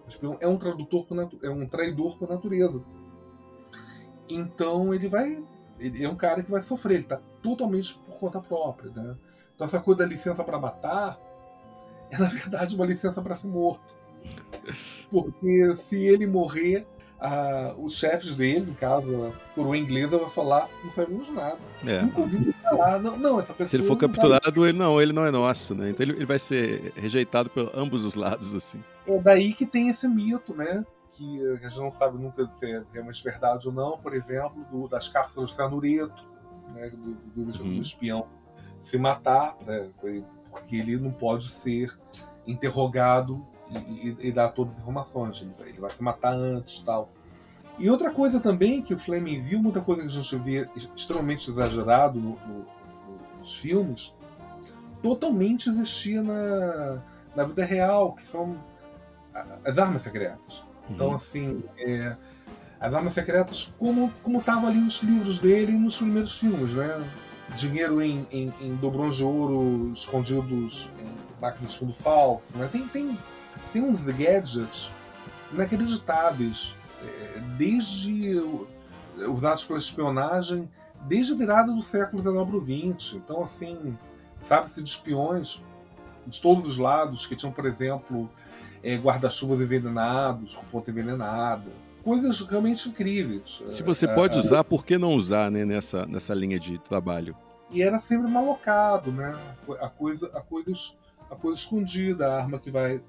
O espião é um tradutor é um traidor por natureza. Então ele vai. Ele é um cara que vai sofrer, ele está totalmente por conta própria. Né? Então essa coisa da licença para matar é na verdade uma licença para ser morto. Porque se ele morrer, a, os chefes dele, no caso, coroa inglesa, vai falar: não sabemos nada. É. Nunca ouvi falar. Não, não, essa pessoa. Se ele for capturado, ele não, ele não é nosso, né? Então ele, ele vai ser rejeitado por ambos os lados, assim. É daí que tem esse mito, né? Que a gente não sabe nunca se é realmente verdade ou não, por exemplo, do, das cápsulas de cianureto, né? do, do, do, uhum. do espião se matar, né? porque ele não pode ser interrogado e, e, dar todas as informações. Ele vai, ele vai se matar antes tal. E outra coisa também que o Fleming viu, muita coisa que a gente vê extremamente exagerado no, no, nos filmes, totalmente existia na, na vida real, que são as armas secretas. Então, uhum. Então, assim, é, as armas secretas como como estava ali nos livros dele e nos primeiros filmes, né? Dinheiro em, em, em dobrões de ouro escondidos em máquinas de fundo falso, né? Tem, tem tem uns gadgets inacreditáveis, é, desde usados pela espionagem, desde a virada do século XIX para o XX. Então, assim, sabe-se de espiões de todos os lados que tinham, por exemplo, é, guarda-chuvas envenenados, com ponta envenenada. Coisas realmente incríveis. Se você é, pode usar, por que não usar né, nessa, nessa linha de trabalho? E era sempre malocado, né? A coisa, a coisa, a coisa escondida, a arma que vai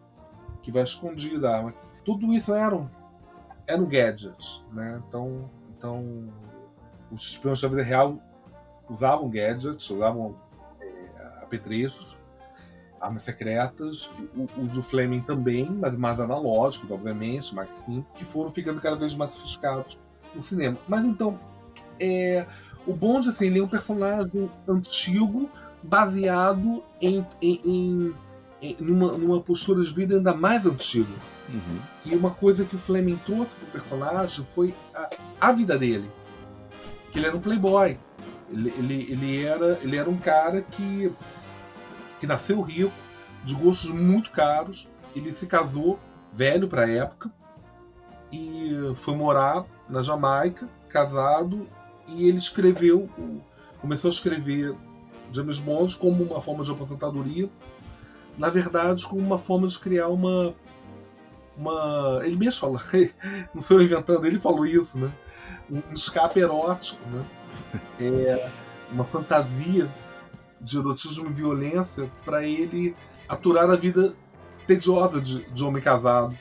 que vai escondida. Tudo isso eram, eram gadgets, né? Então, então os espiões da vida real usavam gadgets, usavam é, apetrechos, armas secretas, os do Fleming também, mas mais analógicos, obviamente, mais simples, que foram ficando cada vez mais sofisticados no cinema. Mas então, é, o Bond, assim, ele é um personagem antigo, baseado em, em, em numa, numa postura de vida ainda mais antiga. Uhum. E uma coisa que o Fleming trouxe pro personagem foi a, a vida dele. Que ele era um playboy. Ele, ele, ele, era, ele era um cara que, que nasceu rico, de gostos muito caros. Ele se casou velho para a época e foi morar na Jamaica, casado, e ele escreveu, começou a escrever James Bond como uma forma de aposentadoria na verdade, como uma forma de criar uma. uma ele mesmo fala, [laughs] não sou eu inventando, ele falou isso, né? Um escape erótico, né? É uma fantasia de erotismo e violência para ele aturar a vida tediosa de, de homem casado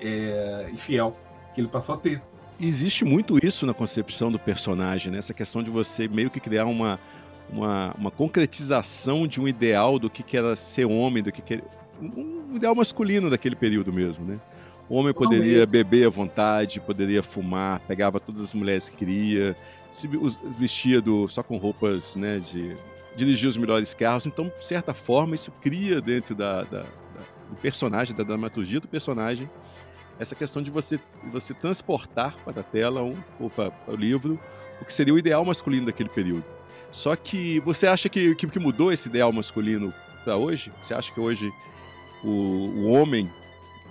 é, e fiel que ele passou a ter. existe muito isso na concepção do personagem, né? Essa questão de você meio que criar uma, uma, uma concretização de um ideal do que, que era ser homem, do que, que era, um ideal masculino daquele período mesmo, né? O homem poderia beber à vontade, poderia fumar, pegava todas as mulheres que queria, se vestia do, só com roupas, né, de dirigir os melhores carros. Então, de certa forma, isso cria dentro da, da, da do personagem, da dramaturgia do personagem, essa questão de você, você transportar para a tela um, ou para, para o livro o que seria o ideal masculino daquele período. Só que você acha que, que, que mudou esse ideal masculino para hoje? Você acha que hoje o, o homem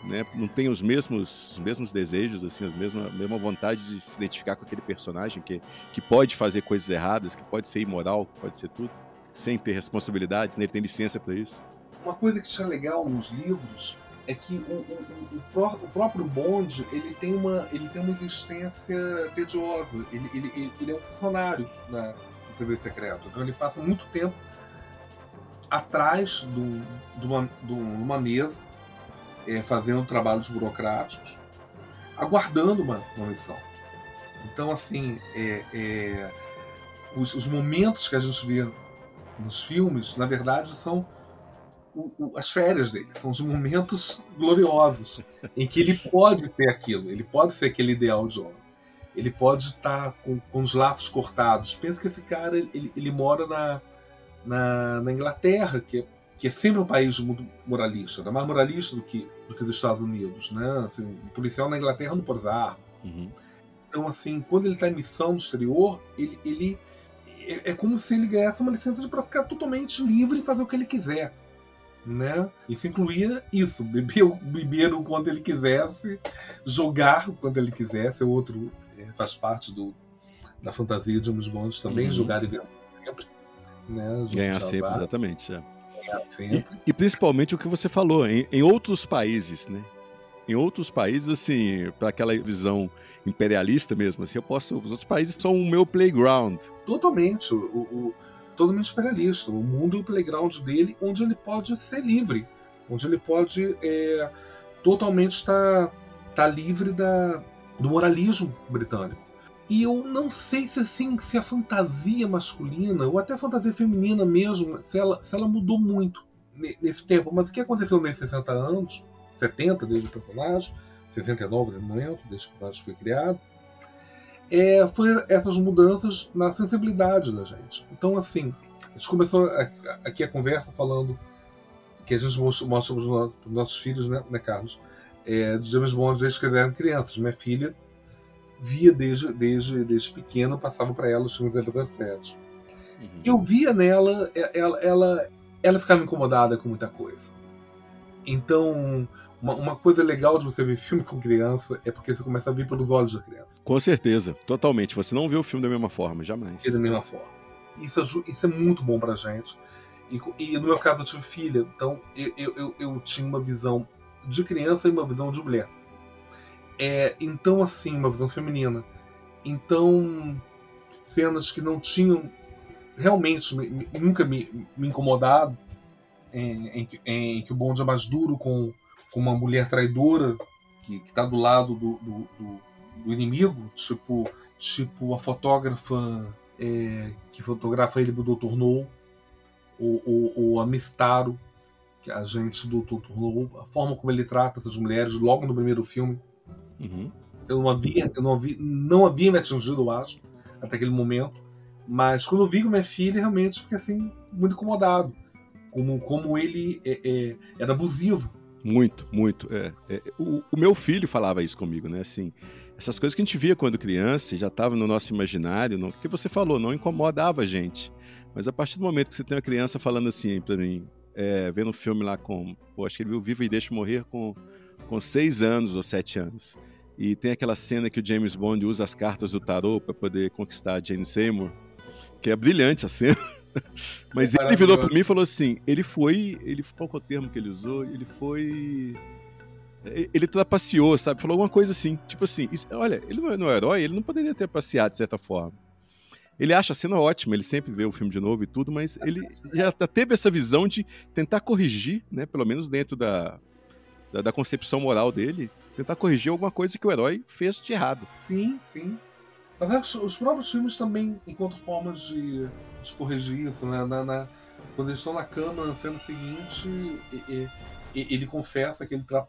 né, não tem os mesmos, os mesmos desejos, assim, as mesma, a mesma vontade de se identificar com aquele personagem que, que pode fazer coisas erradas, que pode ser imoral, que pode ser tudo, sem ter responsabilidades, né? ele tem licença para isso? Uma coisa que é legal nos livros é que o, o, o, o, próprio Bond ele tem uma, ele tem uma existência tediosa. Ele, ele, ele é um funcionário na, Serviço Secreto. Então ele passa muito tempo atrás de uma, de uma mesa, é, fazendo trabalhos burocráticos, aguardando uma, uma missão. Então, assim, é, é, os, os momentos que a gente vê nos filmes, na verdade, são o, o, as férias dele, são os momentos gloriosos em que ele pode ter aquilo, ele pode ser aquele ideal de homem. Ele pode estar com, com os laços cortados. Pensa que esse cara ele, ele mora na, na, na, Inglaterra, que é, que é sempre um país muito moralista, é mais moralista do que, do que os Estados Unidos. Né? Assim, o policial na Inglaterra não pode usar arma. Uhum. Então, assim, quando ele está em missão no exterior, ele, ele é, é, como se ele ganhasse uma licença para ficar totalmente livre e fazer o que ele quiser né? Isso incluía isso, [laughs] beber, beber o quanto ele quisesse, jogar o quanto ele quisesse, é outro, faz parte do, da fantasia de James Bond também, uhum. jogar e vencer sempre. Né? Ganhar sempre, exatamente. É. Ganhar sempre. E, e, principalmente o que você falou, em, em outros países, né? Em outros países, assim, para aquela visão imperialista mesmo, assim, eu posso. Os outros países são o meu playground. Totalmente. o, o totalmente imperialista. O mundo e o playground dele, onde ele pode ser livre, onde ele pode é, totalmente estar, estar livre da, do moralismo britânico. E eu não sei se assim, se a fantasia masculina, ou até a fantasia feminina mesmo, se ela, se ela mudou muito nesse tempo. Mas o que aconteceu nesses 60 anos, 70 desde o personagem, 69 no momento, desde que o personagem foi criado, é, foi essas mudanças na sensibilidade da gente. Então, assim, a gente começou aqui a conversa falando que a gente mostra para os nossos filhos, né, né Carlos? É, de James Bond desde que eram crianças. Minha filha via desde, desde, desde pequena, passava para ela os filmes da 07. Uhum. Eu via nela, ela, ela, ela ficava incomodada com muita coisa. Então, uma, uma, coisa legal de você ver filme com criança é porque você começa a ver pelos olhos da criança. Com certeza, totalmente. Você não vê o filme da mesma forma, jamais. É da mesma forma. Isso, isso é muito bom pra gente. E, e, no meu caso eu tive filha, então eu, eu, eu, tinha uma visão de criança e uma visão de mulher. É, então, assim, uma visão feminina. Então, cenas que não tinham realmente me, nunca me, me incomodado, em, em, em, que o bonde é mais duro com com uma mulher traidora que está do lado do, do, do, do, inimigo, tipo, tipo a fotógrafa é, que fotografa ele do Dr. No, ou, ou, ou a Mistaro, que a agente do. No, a forma como ele trata essas mulheres logo no primeiro filme. Uhum. Eu não havia, eu não havia, não havia me atingido, eu acho, até aquele momento. Mas quando eu vi com minha filha, realmente fiquei assim, muito incomodado. Como, como ele é, é, era abusivo muito, muito. É, é, o, o, meu filho falava isso comigo, né? Assim, essas coisas que a gente via quando criança já estava no nosso imaginário, não, porque você falou, não incomodava a gente. Mas a partir do momento que você tem uma criança falando assim para mim, é, vendo um filme lá com. Pô, acho que ele viu Viva e Deixa Morrer com, com seis anos ou sete anos. E tem aquela cena que o James Bond usa as cartas do tarô para poder conquistar a Jane Seymour, que é brilhante a cena. [laughs] Mas é ele virou pra mim e falou assim: ele foi. Ele, qual é o termo que ele usou? Ele foi. Ele trapaceou, sabe? Falou alguma coisa assim. Tipo assim, isso, olha, ele não é, não é herói, ele não poderia ter passeado de certa forma. Ele acha a cena ótima, ele sempre vê o filme de novo e tudo, mas ele já teve essa visão de tentar corrigir, né? Pelo menos dentro da, da, da concepção moral dele, tentar corrigir alguma coisa que o herói fez de errado. Sim, sim. Mas os próprios filmes também encontram formas de, de corrigir isso, né? Na, na, quando eles estão na cama na cena seguinte, e, e, ele confessa que ele, tra,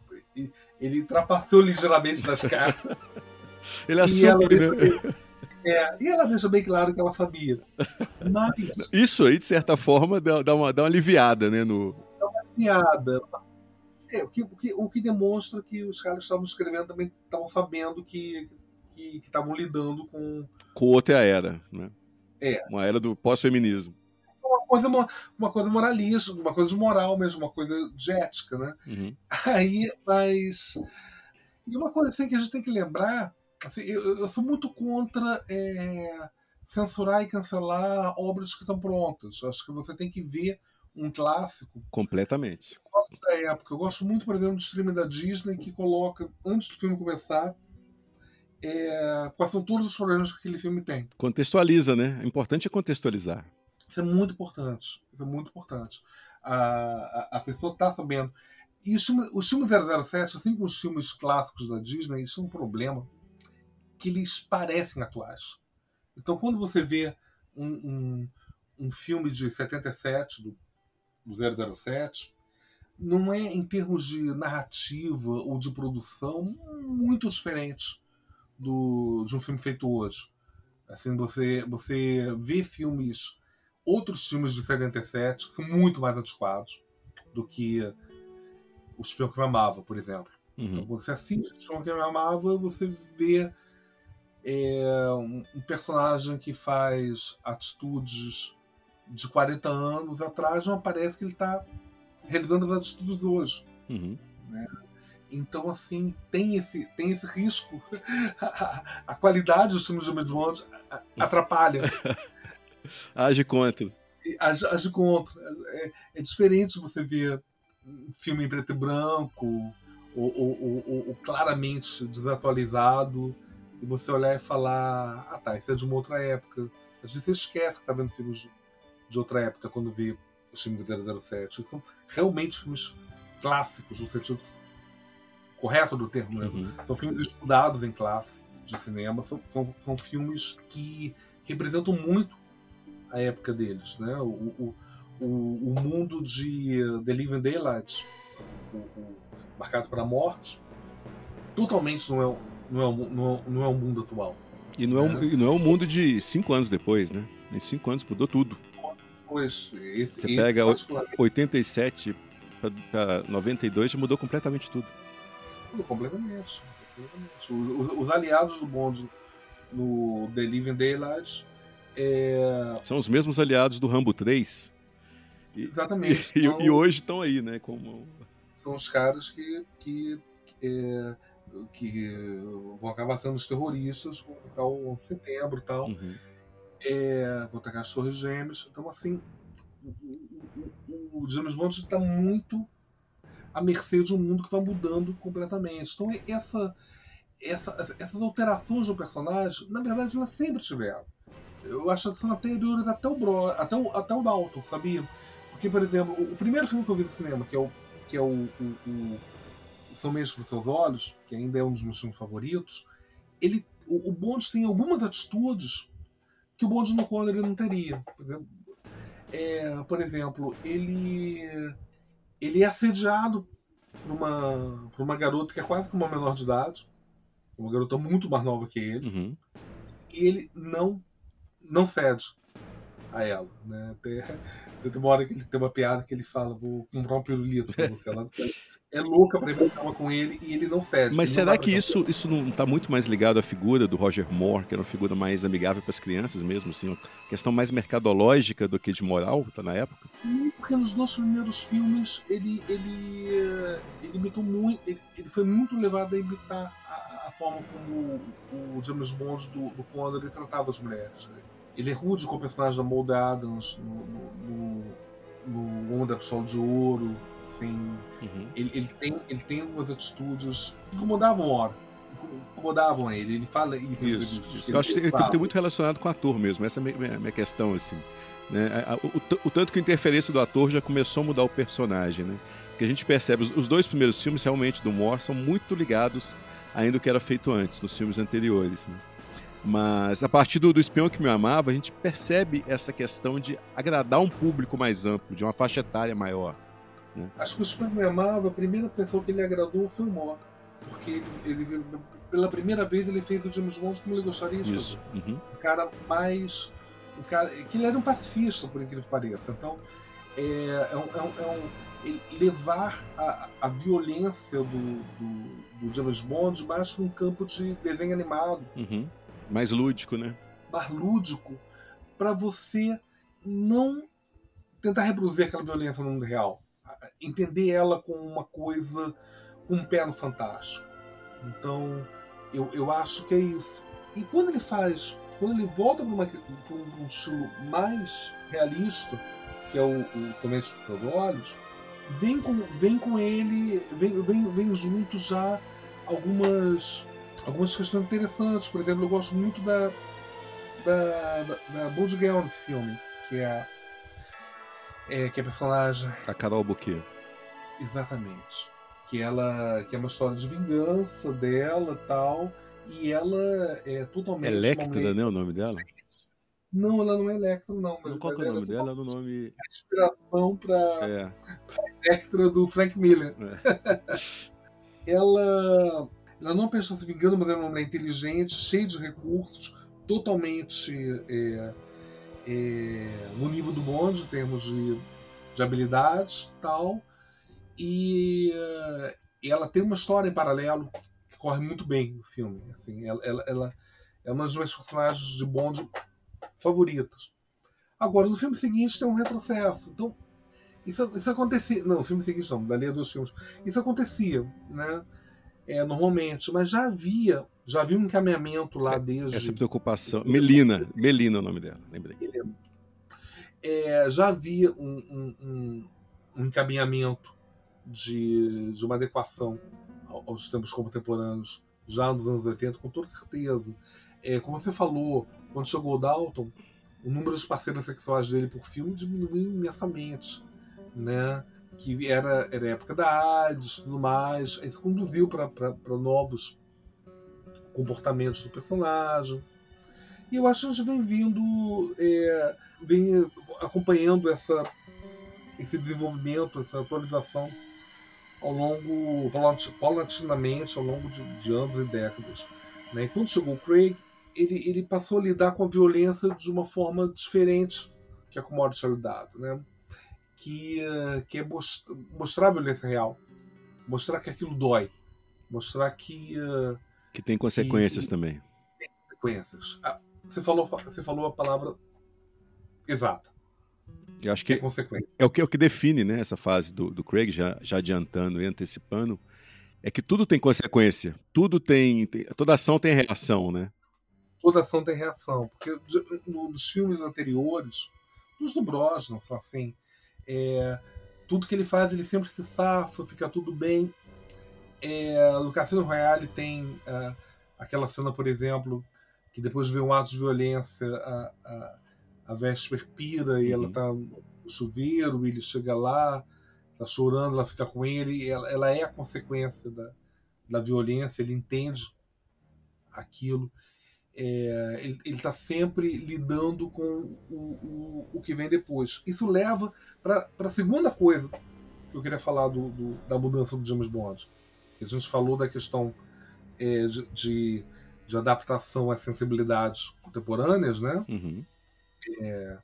ele trapaceou ligeiramente nas [laughs] cartas. ele assume, né? É, e ela deixa bem claro que ela sabia. Mas... [laughs] Isso aí, de certa forma, dá, dá, uma, dá uma aliviada, né? No... Dá uma aliviada. É, o, que, o, que, o que demonstra que os caras estavam escrevendo também estavam sabendo que estavam lidando com. Com outra era, né? É. Uma era do pós-feminismo. Uma coisa, uma coisa moralista, uma coisa de moral mesmo, uma coisa de ética, né? Uhum. Aí, mas. E uma coisa assim que a gente tem que lembrar Assim, eu, eu, sou muito contra é, censurar e cancelar obras que estão prontas. Acho que você tem que ver um clássico. Completamente. Da época. Eu gosto muito, por exemplo, do streaming da Disney que coloca, antes do filme começar, é, quais são todos os problemas que aquele filme tem. Contextualiza, né? O importante é contextualizar. Isso é muito importante. Isso é muito importante. A, a, a pessoa está sabendo. E os filmes, os filmes 007, assim como os filmes clássicos da Disney, isso é um problema que lhes parecem atuais. Então, quando você vê um, um, um filme de 77, do, do 007, não é em termos de narrativa ou de produção muito diferente do, de um filme feito hoje. Assim, você, você vê filmes, outros filmes de 77 que são muito mais adequados do que O Espião que Me Amava, por exemplo. Uhum. Então, você assiste O Espião que Me Amava, você vê é um, personagem que faz atitudes de 40 anos atrás, não parece que ele está realizando as atitudes hoje. Uhum. Né? Então, assim, tem esse, tem esse risco. a, [laughs] a qualidade dos filmes de James Bond atrapalha. [laughs] age contra. Age, age contra. É, é, diferente você ver um filme em preto e branco, ou, ou, ou, ou claramente desatualizado, e você olhar e falar, ah tá, isso é de uma outra época. Às vezes você esquece que tá vendo filmes de outra época quando vê os filmes de 007. São realmente filmes clássicos, no sentido correto do termo. Né? Uhum. São filmes estudados em classe de cinema, são, são, são filmes que representam muito a época deles. Né? O, o, o, o mundo de The Living Daylight, o, o Marcado para a Morte, totalmente não é não é o, não, não é o mundo atual. E não é, é. não é o mundo de cinco anos depois, né? Em cinco anos mudou tudo. Pois, esse, Você pega 87 para 92 já mudou completamente tudo. Mudou completamente. completamente. Os, os, os, aliados do bonde no The Living Daylight é... são os mesmos aliados do Rambo 3. E, Exatamente. [laughs] E, então, e hoje estão aí, né? Como... São os caras que, que é, que vão acabar sendo os terroristas, vão atacar o setembro e tal. Uhum. É, vão atacar as torres gêmeas. Então, assim, o, o, o James Bond está muito à mercê de um mundo que vai mudando completamente. Então, essa, essa, essas alterações do personagem, na verdade, elas sempre tiveram. Eu acho que são anteriores até o, Bro, até o, até o Dalton, sabia? Porque, por exemplo, o, o primeiro filme que eu vi no cinema, que é o, que é o, o, o são Meios para os Seus Olhos, que ainda é um dos meus filmes favoritos, ele, o, o Bond tem algumas atitudes que o Bond no Connery não teria. Por exemplo, é, por exemplo ele, ele é assediado por uma, por uma garota que é quase como uma menor de idade, uma garota muito mais nova que ele, uhum. e ele não, não cede a ela. Né? Tem, [laughs] tem uma hora que ele tem uma piada que ele fala: Vou comprar um pirulito pra você. Ela, é louca para ir cama com ele e ele não cede. Mas será que isso, isso não está muito mais ligado à figura do Roger Moore, que era uma figura mais amigável para as crianças mesmo, assim, uma questão mais mercadológica do que de moral tá, na época? Porque nos dois primeiros filmes ele ele ele imitou muito, ele, ele foi muito levado a imitar a, a forma como o, o, James Bond do, do Connery tratava as mulheres. Né? Ele é rude com o personagem da Maud Adams no, no, no, no Homem da Pistola de Ouro assim. Uhum. Ele, ele, tem, ele tem umas atitudes que incomodavam hora. Incomodavam ele. Ele fala isso. Isso, isso. Eu acho que tem, tem muito relacionado com o ator mesmo. Essa é a minha, minha questão, assim. Né? O, o, o, tanto que a interferência do ator já começou a mudar o personagem, né? Porque a gente percebe, os, os dois primeiros filmes realmente do Moore são muito ligados ainda o que era feito antes, nos filmes anteriores. Né? Mas a partir do, do Espião que Me Amava, a gente percebe essa questão de agradar um público mais amplo, de uma faixa etária maior. Né? Acho que o Amava, a primeira pessoa que ele agradou foi o Moore. Porque ele, ele, pela primeira vez ele fez o James Bond como ele gostaria de Isso. Uhum. O cara mais. O cara, que ele era um pacifista, por incrível que pareça. Então, é, é, um, é um, é um levar a, a violência do, do, do, James Bond mais para um campo de desenho animado. Uhum. Mais lúdico, né? Mais lúdico, para você não tentar reproduzir aquela violência no mundo real. Entender ela como uma coisa com um pé no fantástico. Então, eu, eu acho que é isso. E quando ele faz, quando ele volta para um estilo mais realista, que é o, o Somente dos Seus Olhos, vem com, vem com ele, vem, vem, vem junto já algumas, algumas questões interessantes. Por exemplo, eu gosto muito da, da, da, da Bond Girl nesse filme, que é, é, que é a personagem. A Carol Bouquet. Exatamente que ela que é uma história de vingança dela tal e ela é totalmente Electra, né, o nome dela? Não, ela não é Electra, não. Mas Qual é o nome é dela? É o nome... Inspiração para é. Electra do Frank Miller. É. [laughs] ela, ela não pensou se vingando, mas era uma mulher inteligente, cheia de recursos, totalmente é, é, no nível do bonde em termos de, de habilidades tal e, uh, ela tem uma história em paralelo que corre muito bem no filme. Assim, ela, ela, ela é uma das minhas personagens de Bond favoritas. Agora, no filme seguinte tem um retrocesso. Então, isso, isso acontecia. Não, no filme seguinte não, dali a dois filmes. Isso acontecia, né? É, normalmente, mas já havia, já havia um encaminhamento lá é, desde. Essa preocupação. Melina, Melina é o nome dela, lembrei. É, já havia um, um, um, encaminhamento de, de uma adequação aos tempos contemporâneos já nos anos 80, com toda certeza. É, como você falou, quando chegou o Dalton, o número de parceiras sexuais dele por filme diminuiu imensamente, né? Que era, era época da AIDS e tudo mais. Isso conduziu para novos comportamentos do personagem. E eu acho que a gente vem vindo, é, vem acompanhando essa, esse desenvolvimento, essa atualização ao longo, paulatinamente, ao longo de, de anos e décadas. Né? E quando chegou o Craig, ele, ele passou a lidar com a violência de uma forma diferente que a Commodore tinha lidado, né? que, que é mostrar a violência real, mostrar que aquilo dói, mostrar que... Que tem consequências que, também. Tem consequências. Você falou, você falou a palavra exata. Eu acho que é, é, o que, é o que define né, essa fase do, do Craig, já, já adiantando e antecipando, é que tudo tem consequência, tudo tem, tem, toda ação tem reação, né? Toda ação tem reação, porque nos filmes anteriores, nos do Brosnan, assim, é, tudo que ele faz, ele sempre se safa, fica tudo bem. É, no Cassino Royale tem é, aquela cena, por exemplo, que depois vê um ato de violência, a, a a Vesper pira e uhum. ela tá no chuveiro, ele chega lá, tá chorando, ela fica com ele, ela, ela é a consequência da, da violência, ele entende aquilo. É, ele está sempre lidando com o, o, o, que vem depois. Isso leva para a segunda coisa que eu queria falar do, do, da mudança do James Bond. Que a gente falou da questão é, de, de, de, adaptação às sensibilidades contemporâneas, né? Uhum é,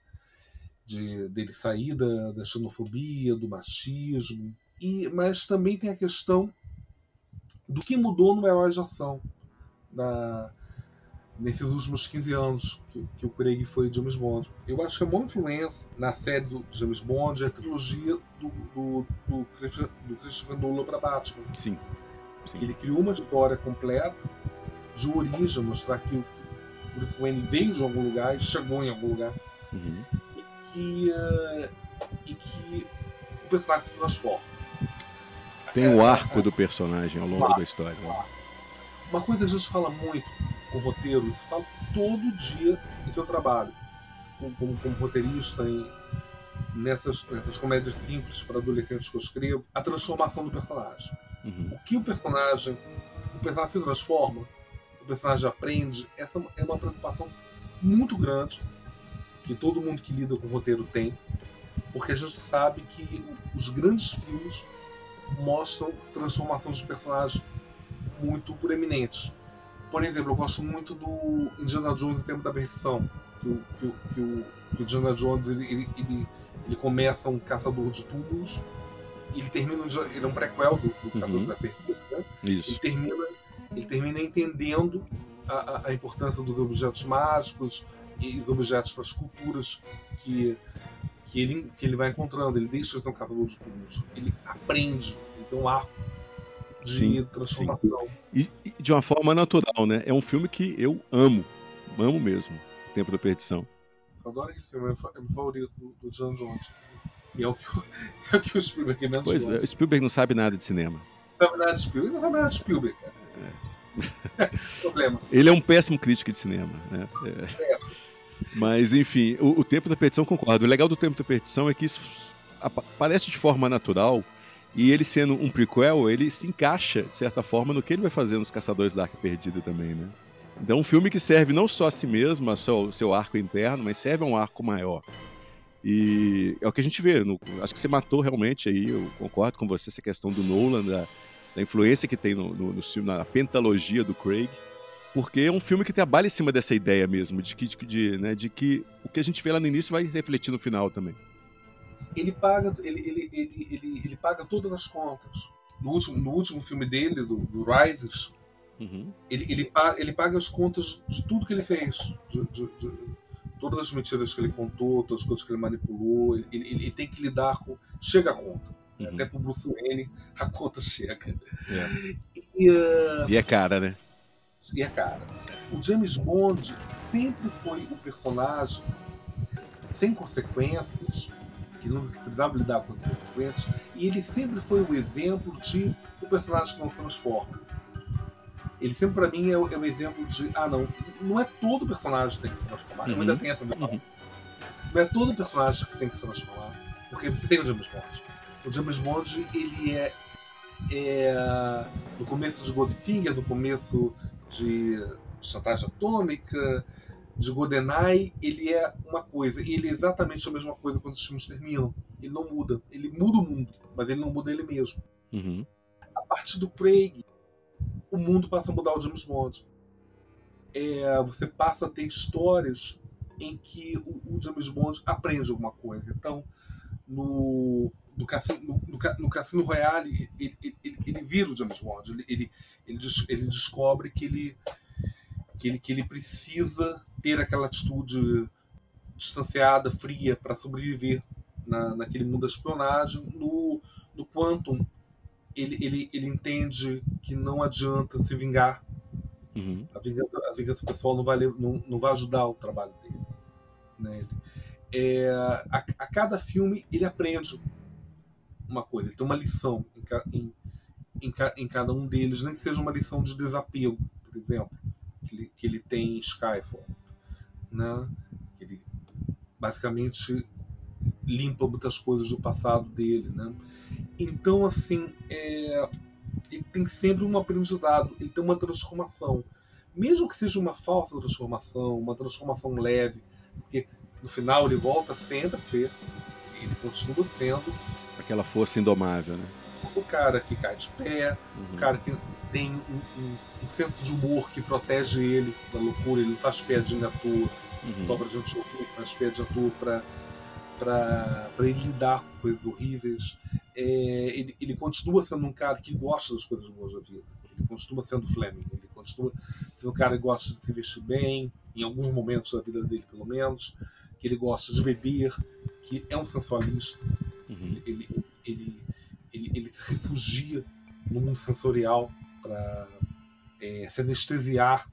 de, dele sair da, da xenofobia, do machismo, e, mas também tem a questão do que mudou no Herói de Ação na, nesses últimos 15 anos que, que, o Craig foi James Bond. Eu acho que é uma influência na série do James Bond é a trilogia do, do, do, do Christopher Nolan para Batman. Sim. Sim. Que ele criou uma história completa de origem, mostrar que o Bruce Wayne veio de algum lugar e chegou em algum lugar. Uhum. E, que, uh, e que o personagem se transforma. Tem o é, arco é, do personagem ao longo da história. Né? Uma coisa que a gente fala muito com roteiro, isso falo todo dia em que eu trabalho como, como, como roteirista em, nessas, nessas comédias simples para adolescentes que eu escrevo, a transformação do personagem. Uhum. O que o personagem. O personagem se transforma, o personagem aprende, essa é uma preocupação muito grande que todo mundo que lida com o roteiro tem, porque a gente sabe que os grandes filmes mostram transformações de personagens muito proeminentes. Por exemplo, eu gosto muito do Indiana Jones em Tempo da Perdição, que o, que o, que o, que o Indiana Jones ele, ele, ele, começa um caçador de túmulos ele termina ele é um prequel do, do Caçador uhum. da Perdição. Né? Isso. Ele termina, ele termina entendendo a, a, importância dos objetos mágicos e os objetos para as culturas que, que, ele, que ele vai encontrando. Ele deixa de ser um caçador de túmulos. Ele aprende. Então, o arco de sim, transformação. E, e, de uma forma natural, né? É um filme que eu amo. Amo mesmo. Tempo da Perdição. Eu adoro aquele filme. É meu favorito do, do John Jones. E é o que, [laughs] é o, que o Spielberg menos Pois é, o Spielberg não sabe nada de cinema. Não sabe nada de Spielberg. Não sabe nada de Spielberg, cara. É. [laughs] Problema. Ele é um péssimo crítico de cinema. Né? É. Mas, enfim, o, o, Tempo da Perdição, concordo. O legal do Tempo da Perdição é que isso aparece de forma natural e ele sendo um prequel, ele se encaixa, de certa forma, no que ele vai fazer nos Caçadores da Arca Perdida também, né? Então, um filme que serve não só a si mesmo, ao seu, seu arco interno, mas serve a um arco maior. E é o que a gente vê. No, acho que você matou realmente aí, eu concordo com você, essa questão do Nolan, da, da influência que tem no, no, no filme, na pentalogia do Craig, porque é um filme que trabalha em cima dessa ideia mesmo, de que, de, de, né, de que o que a gente vê lá no início vai refletir no final também. Ele paga, ele, ele, ele, ele, ele paga todas as contas. No último, no último filme dele, do, do Riders, uhum. ele, ele, paga, ele paga as contas de tudo que ele fez. De, de, de, todas as mentiras que ele contou, todas as coisas que ele manipulou. Ele, ele, ele tem que lidar com. Chega a conta. Uhum. Até pro Bruce Wayne, a conta chega. É. E, uh... e é cara, né? E é cara. O James Bond sempre foi o personagem sem consequências, que não precisava lidar com consequências, e ele sempre foi o exemplo de o personagem que não se transforma. Ele sempre, para mim, é o, é o, exemplo de: ah, não, não é todo personagem que tem que se transformar. Uhum. Eu ainda tenho essa visão. Uhum. Não é todo personagem que tem que se transformar. Porque você tem o James Bond. O James Bond, ele é, é no começo de Goldfinger, no começo de chantagem atômica, de GoldenEye, ele é uma coisa. Ele é exatamente a mesma coisa quando os filmes terminam. Ele não muda. Ele muda o mundo, mas ele não muda ele mesmo. Uhum. A partir do Craig, o mundo passa a mudar o James Bond. É, você passa a ter histórias em que o, o James Bond aprende alguma coisa. Então, no, no, Cassino, no, no Cassino Royale, ele, ele, ele, ele, vira o James Bond. Ele, ele, ele, ele descobre que ele, que, ele, que ele precisa ter aquela atitude distanciada, fria, para sobreviver na, naquele mundo da espionagem. No, no Quantum, ele, ele, ele entende que não adianta se vingar. Uhum. A, vingança, a vingança pessoal não vai, não, não vai ajudar o trabalho dele. Né? Ele, é, a, a, cada filme ele aprende uma coisa, ele tem uma lição em, em, em, em, cada um deles, nem que seja uma lição de desapego, por exemplo, que ele, que ele tem em Skyfall. Né? Ele basicamente limpa muitas coisas do passado dele. Né? Então, assim, é, ele tem sempre um aprendizado, ele tem uma transformação. Mesmo que seja uma falsa transformação, uma transformação leve, porque no final ele volta sempre a ser, ele continua sendo aquela força indomável, né? O cara que cai de pé, uhum. o cara que tem um, um, um, senso de humor que protege ele da loucura, ele não faz piadinha à toa, uhum. só pra gente ouvir, faz piadinha à toa pra, pra, pra ele lidar com coisas horríveis. É, ele, ele continua sendo um cara que gosta das coisas boas da vida. Ele continua sendo Fleming, ele continua sendo um cara que gosta de se vestir bem, em alguns momentos da vida dele, pelo menos, que ele gosta de beber, que é um sensualista, Uhum. Ele, ele, ele, ele, se refugia no mundo sensorial para é, se anestesiar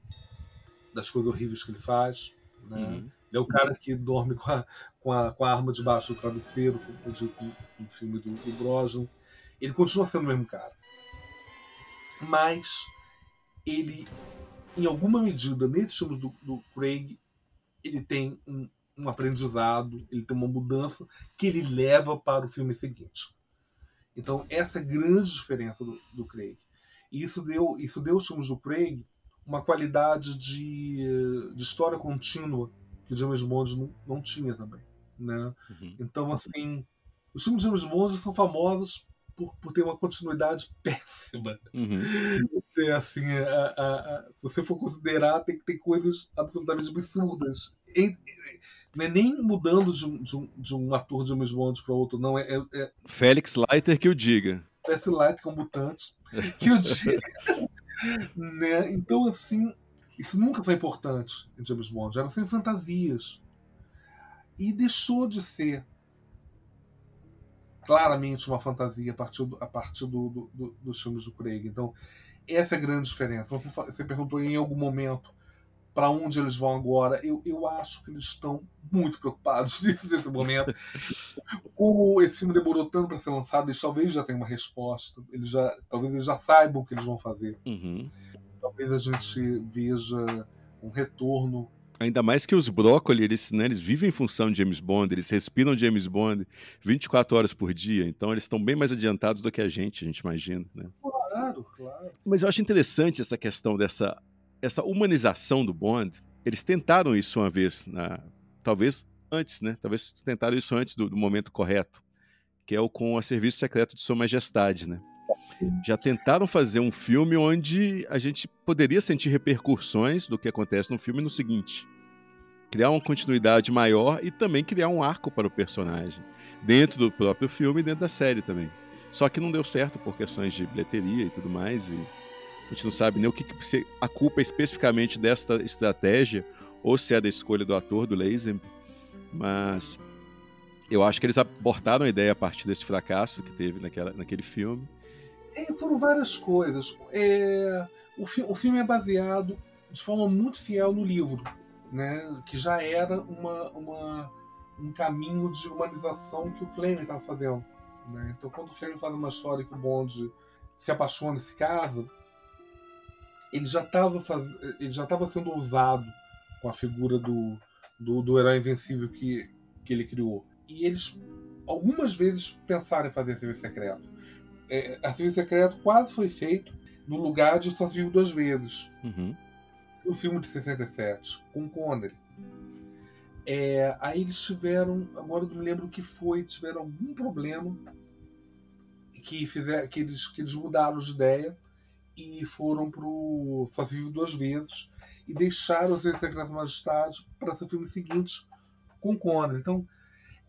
das coisas horríveis que ele faz. Né? Uhum. Ele é o cara que dorme com a, com a, com a arma debaixo do travesseiro, como dito no filme do, do Brosnan. Ele continua sendo o mesmo cara. Mas ele, em alguma medida, nesses filmes do, do Craig, ele tem um, um aprendizado, ele tem uma mudança que ele leva para o filme seguinte. Então, essa é a grande diferença do, do Craig. E isso deu, isso deu aos filmes do Craig uma qualidade de, de história contínua que o James Bond não, não tinha também. Né? Uhum. Então, assim, os filmes de James Bond são famosos por, por ter uma continuidade [laughs] péssima. Uhum. É, assim, a, a, a, se você for considerar, tem que ter coisas absolutamente absurdas. E, não é nem mudando de um, de um, de um ator de James Bond para outro, não. É, é, é, Félix Leiter que o diga. Félix Leiter, que é um mutante, que o diga. [laughs] né? Então, assim, isso nunca foi importante em James Bond. Eram sem fantasias. E deixou de ser claramente uma fantasia a partir, do, a partir do, do, do, dos filmes do Craig. Então, essa é a grande diferença. Você, você perguntou em algum momento para onde eles vão agora. Eu, eu acho que eles estão muito preocupados [laughs] nisso nesse momento. Como esse filme demorou tanto para ser lançado, eles talvez já tenham uma resposta. Eles já, talvez eles já saibam o que eles vão fazer. Uhum. Talvez a gente veja um retorno. Ainda mais que os brócolis, eles, né, eles vivem em função de James Bond, eles respiram James Bond 24 horas por dia, então eles estão bem mais adiantados do que a gente, a gente imagina. Né? Claro, claro. Mas eu acho interessante essa questão dessa essa humanização do Bond, eles tentaram isso uma vez, na, talvez antes, né? Talvez tentaram isso antes do, do, momento correto, que é o com o Serviço Secreto de Sua Majestade, né? Já tentaram fazer um filme onde a gente poderia sentir repercussões do que acontece no filme no seguinte: criar uma continuidade maior e também criar um arco para o personagem, dentro do próprio filme e dentro da série também. Só que não deu certo por questões de bilheteria e tudo mais, e a gente não sabe nem o que, que se, a culpa é especificamente desta estratégia ou se é da escolha do ator, do Lazenby. Mas eu acho que eles abortaram a ideia a partir desse fracasso que teve naquela, naquele filme. É, foram várias coisas. É, o, fi, o filme é baseado de forma muito fiel no livro, né, que já era uma, uma, um caminho de humanização que o Fleming estava fazendo. Né? Então, quando o Fleming faz uma história que o Bond se apaixona se casa, ele já estava faz... ele já estava sendo usado com a figura do, do, do, herói invencível que, que ele criou. E eles algumas vezes pensaram em fazer serviço secreto. É, a serviço secreto quase foi feito no lugar de Só Vivo Duas Vezes. Uhum. No filme de 67, com Connery. É, aí eles tiveram, agora não me lembro o que foi, tiveram algum problema que, fizer, que, eles, que eles mudaram de ideia e foram pro Só Vive Duas Vezes e deixaram os Secreto da Majestade para seu filme seguinte com Conan. Então,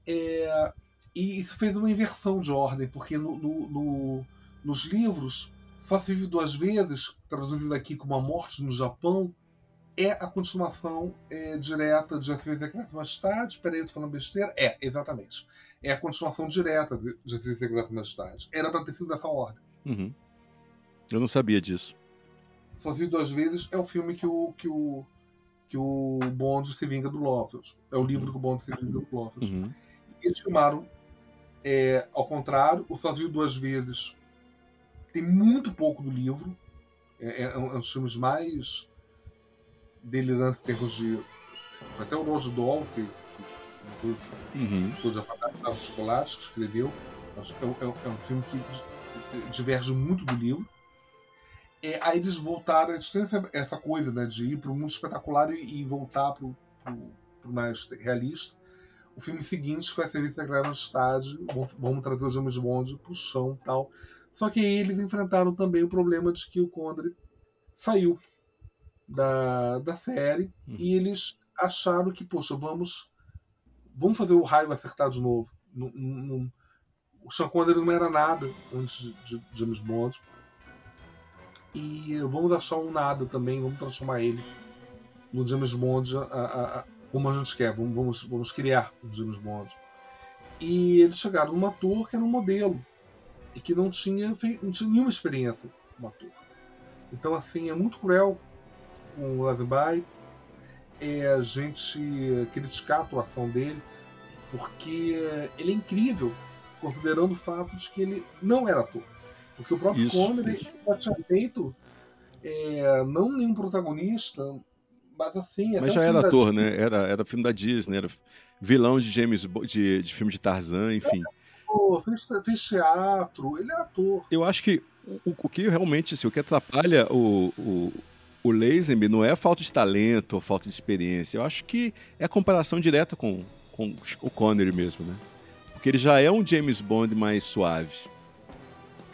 é, e isso fez uma inversão de ordem, porque no, no, no, nos livros Só se vive duas vezes, traduzido aqui como A Morte no Japão, é a continuação é, direta de A Secreta da Majestade. Espera aí, eu tô falando besteira? É, exatamente. É a continuação direta de A Secreta da Majestade. Era para ter sido dessa ordem. Uhum. Eu não sabia disso. Sozinho Duas Vezes é o filme que o, que o, que o Bond se vinga do Lovells. É o livro que o Bond se vinga do Lovells. Uhum. E eles filmaram é, ao contrário. O Sozinho Duas Vezes tem muito pouco do livro. É, é, é um dos filmes mais delirantes em termos de. Até o Roger Doll, que, que uhum. coisa fantástica de chocolate, que escreveu. É, é, é um filme que diverge muito do livro. É, aí eles voltaram, eles têm essa, essa coisa né, de ir para o mundo espetacular e, e voltar para o mais realista. O filme seguinte foi a Serviço Secreto no Estádio, vamos trazer os James Bond para o chão e tal. Só que aí eles enfrentaram também o problema de que o Condre saiu da, da série hum. e eles acharam que, poxa, vamos, vamos fazer o raio acertar de novo. o Sean Connery não era nada antes de, de James Bond. E vamos achar um nada também, vamos transformar ele no James Bond a, a, a, como a gente quer, vamos, vamos, vamos criar um James Bond. E eles chegaram num ator que era um modelo e que não tinha, não tinha nenhuma experiência como ator. Então, assim, é muito cruel com o Lazenby é a gente criticar a atuação dele, porque ele é incrível, considerando o fato de que ele não era ator. Porque o próprio isso, Connery já tinha feito é, não nenhum protagonista, Mas assim. Mas já era ator, né? Era, era filme da Disney, era vilão de James de, de filme de Tarzan, enfim. É, fez, fez, teatro, ele é ator. Eu acho que o, o que realmente, assim, o que atrapalha o, o, o Lazenby não é a falta de talento ou falta de experiência. Eu acho que é a comparação direta com, com o Connery mesmo, né? Porque ele já é um James Bond mais suave.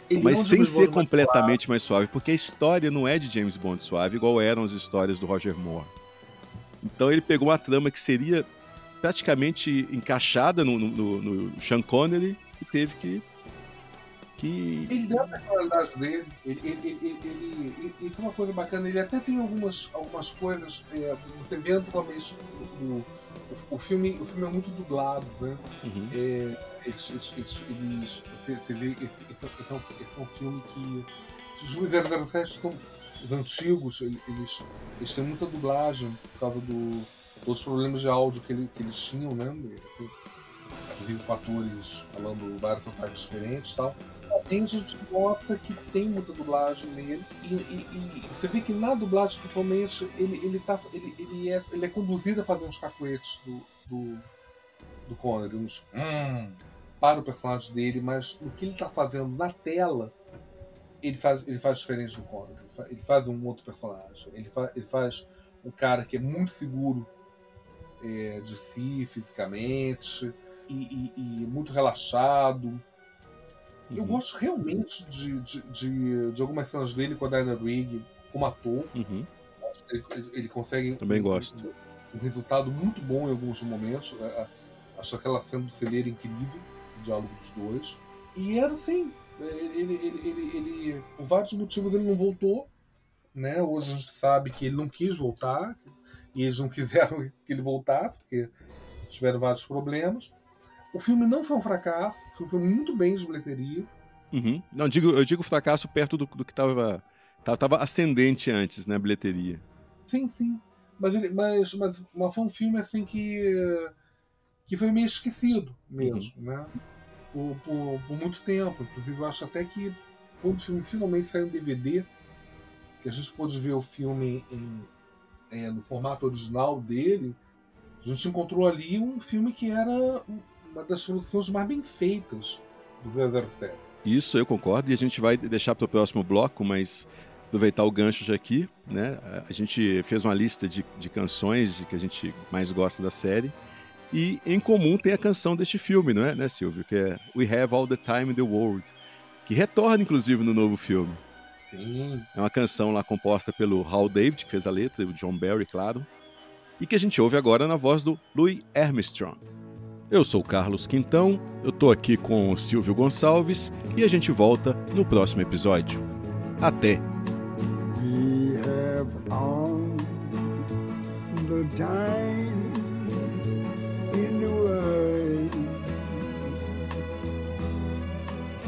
Ele mas é um sem ser Bond completamente mais suave. mais suave, porque a história não é de James Bond suave, igual eram as histórias do Roger Moore. Então ele pegou uma trama que seria praticamente encaixada no, no, no Sean Connery e teve que que... Ele deu a personalidade dele, ele, ele, ele, isso é uma coisa bacana, ele até tem algumas, algumas coisas, é, você vê principalmente o, o, o, filme, o filme é muito dublado, né? Uhum. É, eles, eles, eles, você, você vê, esse, esse, é um, esse é um filme que os 007 são os antigos, eles, eles têm muita dublagem por causa do, dos problemas de áudio que, ele, que eles tinham, né? Inclusive com atores falando vários sotaques diferentes e tal tem gente que nota que tem muita dublagem nele. E, e, e, você vê que na dublagem, principalmente, ele, ele, tá, ele, ele, é, ele é conduzido a fazer uns cacuetes do, do, do Connery, uns hum, para o personagem dele, mas o que ele está fazendo na tela, ele faz, ele faz diferente do Connery. Ele faz um outro personagem. Ele, fa, ele faz um cara que é muito seguro é, de si fisicamente e, e muito relaxado Uhum. Eu gosto realmente de, de, de, de, algumas cenas dele com a Diana Rigg como ator. Uhum. Ele, ele, consegue Também um, gosto. Um, um, resultado muito bom em alguns momentos. Acho aquela cena do celeiro incrível, o diálogo dos dois. E era assim, ele, ele, ele, ele, por vários motivos ele não voltou. Né? Hoje a gente sabe que ele não quis voltar, e eles não quiseram [laughs] que ele voltasse, porque tiveram vários problemas. O filme não foi um fracasso, foi um filme muito bem de bilheteria. Uhum. Não, digo, eu digo fracasso perto do, do que estava tava ascendente antes, né, bilheteria. Sim, sim. Mas, ele, mas, mas, mas foi um filme assim que, que foi meio esquecido mesmo, uhum. né? Por, por, por, muito tempo. Inclusive, eu acho até que quando o filme finalmente saiu em DVD, que a gente pôde ver o filme em, é, no formato original dele, a gente encontrou ali um filme que era uma das produções mais bem feitas do 007. Isso, eu concordo, e a gente vai deixar para o próximo bloco, mas aproveitar o gancho já aqui, né? A gente fez uma lista de, de canções que a gente mais gosta da série, e em comum tem a canção deste filme, não é, né, Silvio? Que é We Have All the Time in the World, que retorna inclusive no novo filme. Sim. É uma canção lá composta pelo Hal David, que fez a letra, o John Barry, claro, e que a gente ouve agora na voz do Louis Armstrong. Eu sou Carlos Quintão, eu tô aqui com o Silvio Gonçalves e a gente volta no próximo episódio. Até! We have all the time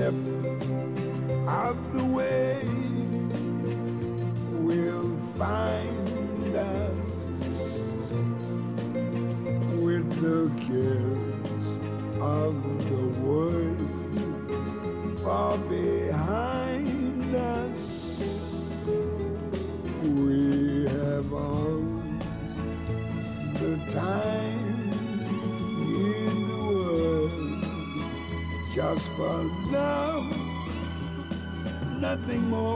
Step of the way. We'll find More.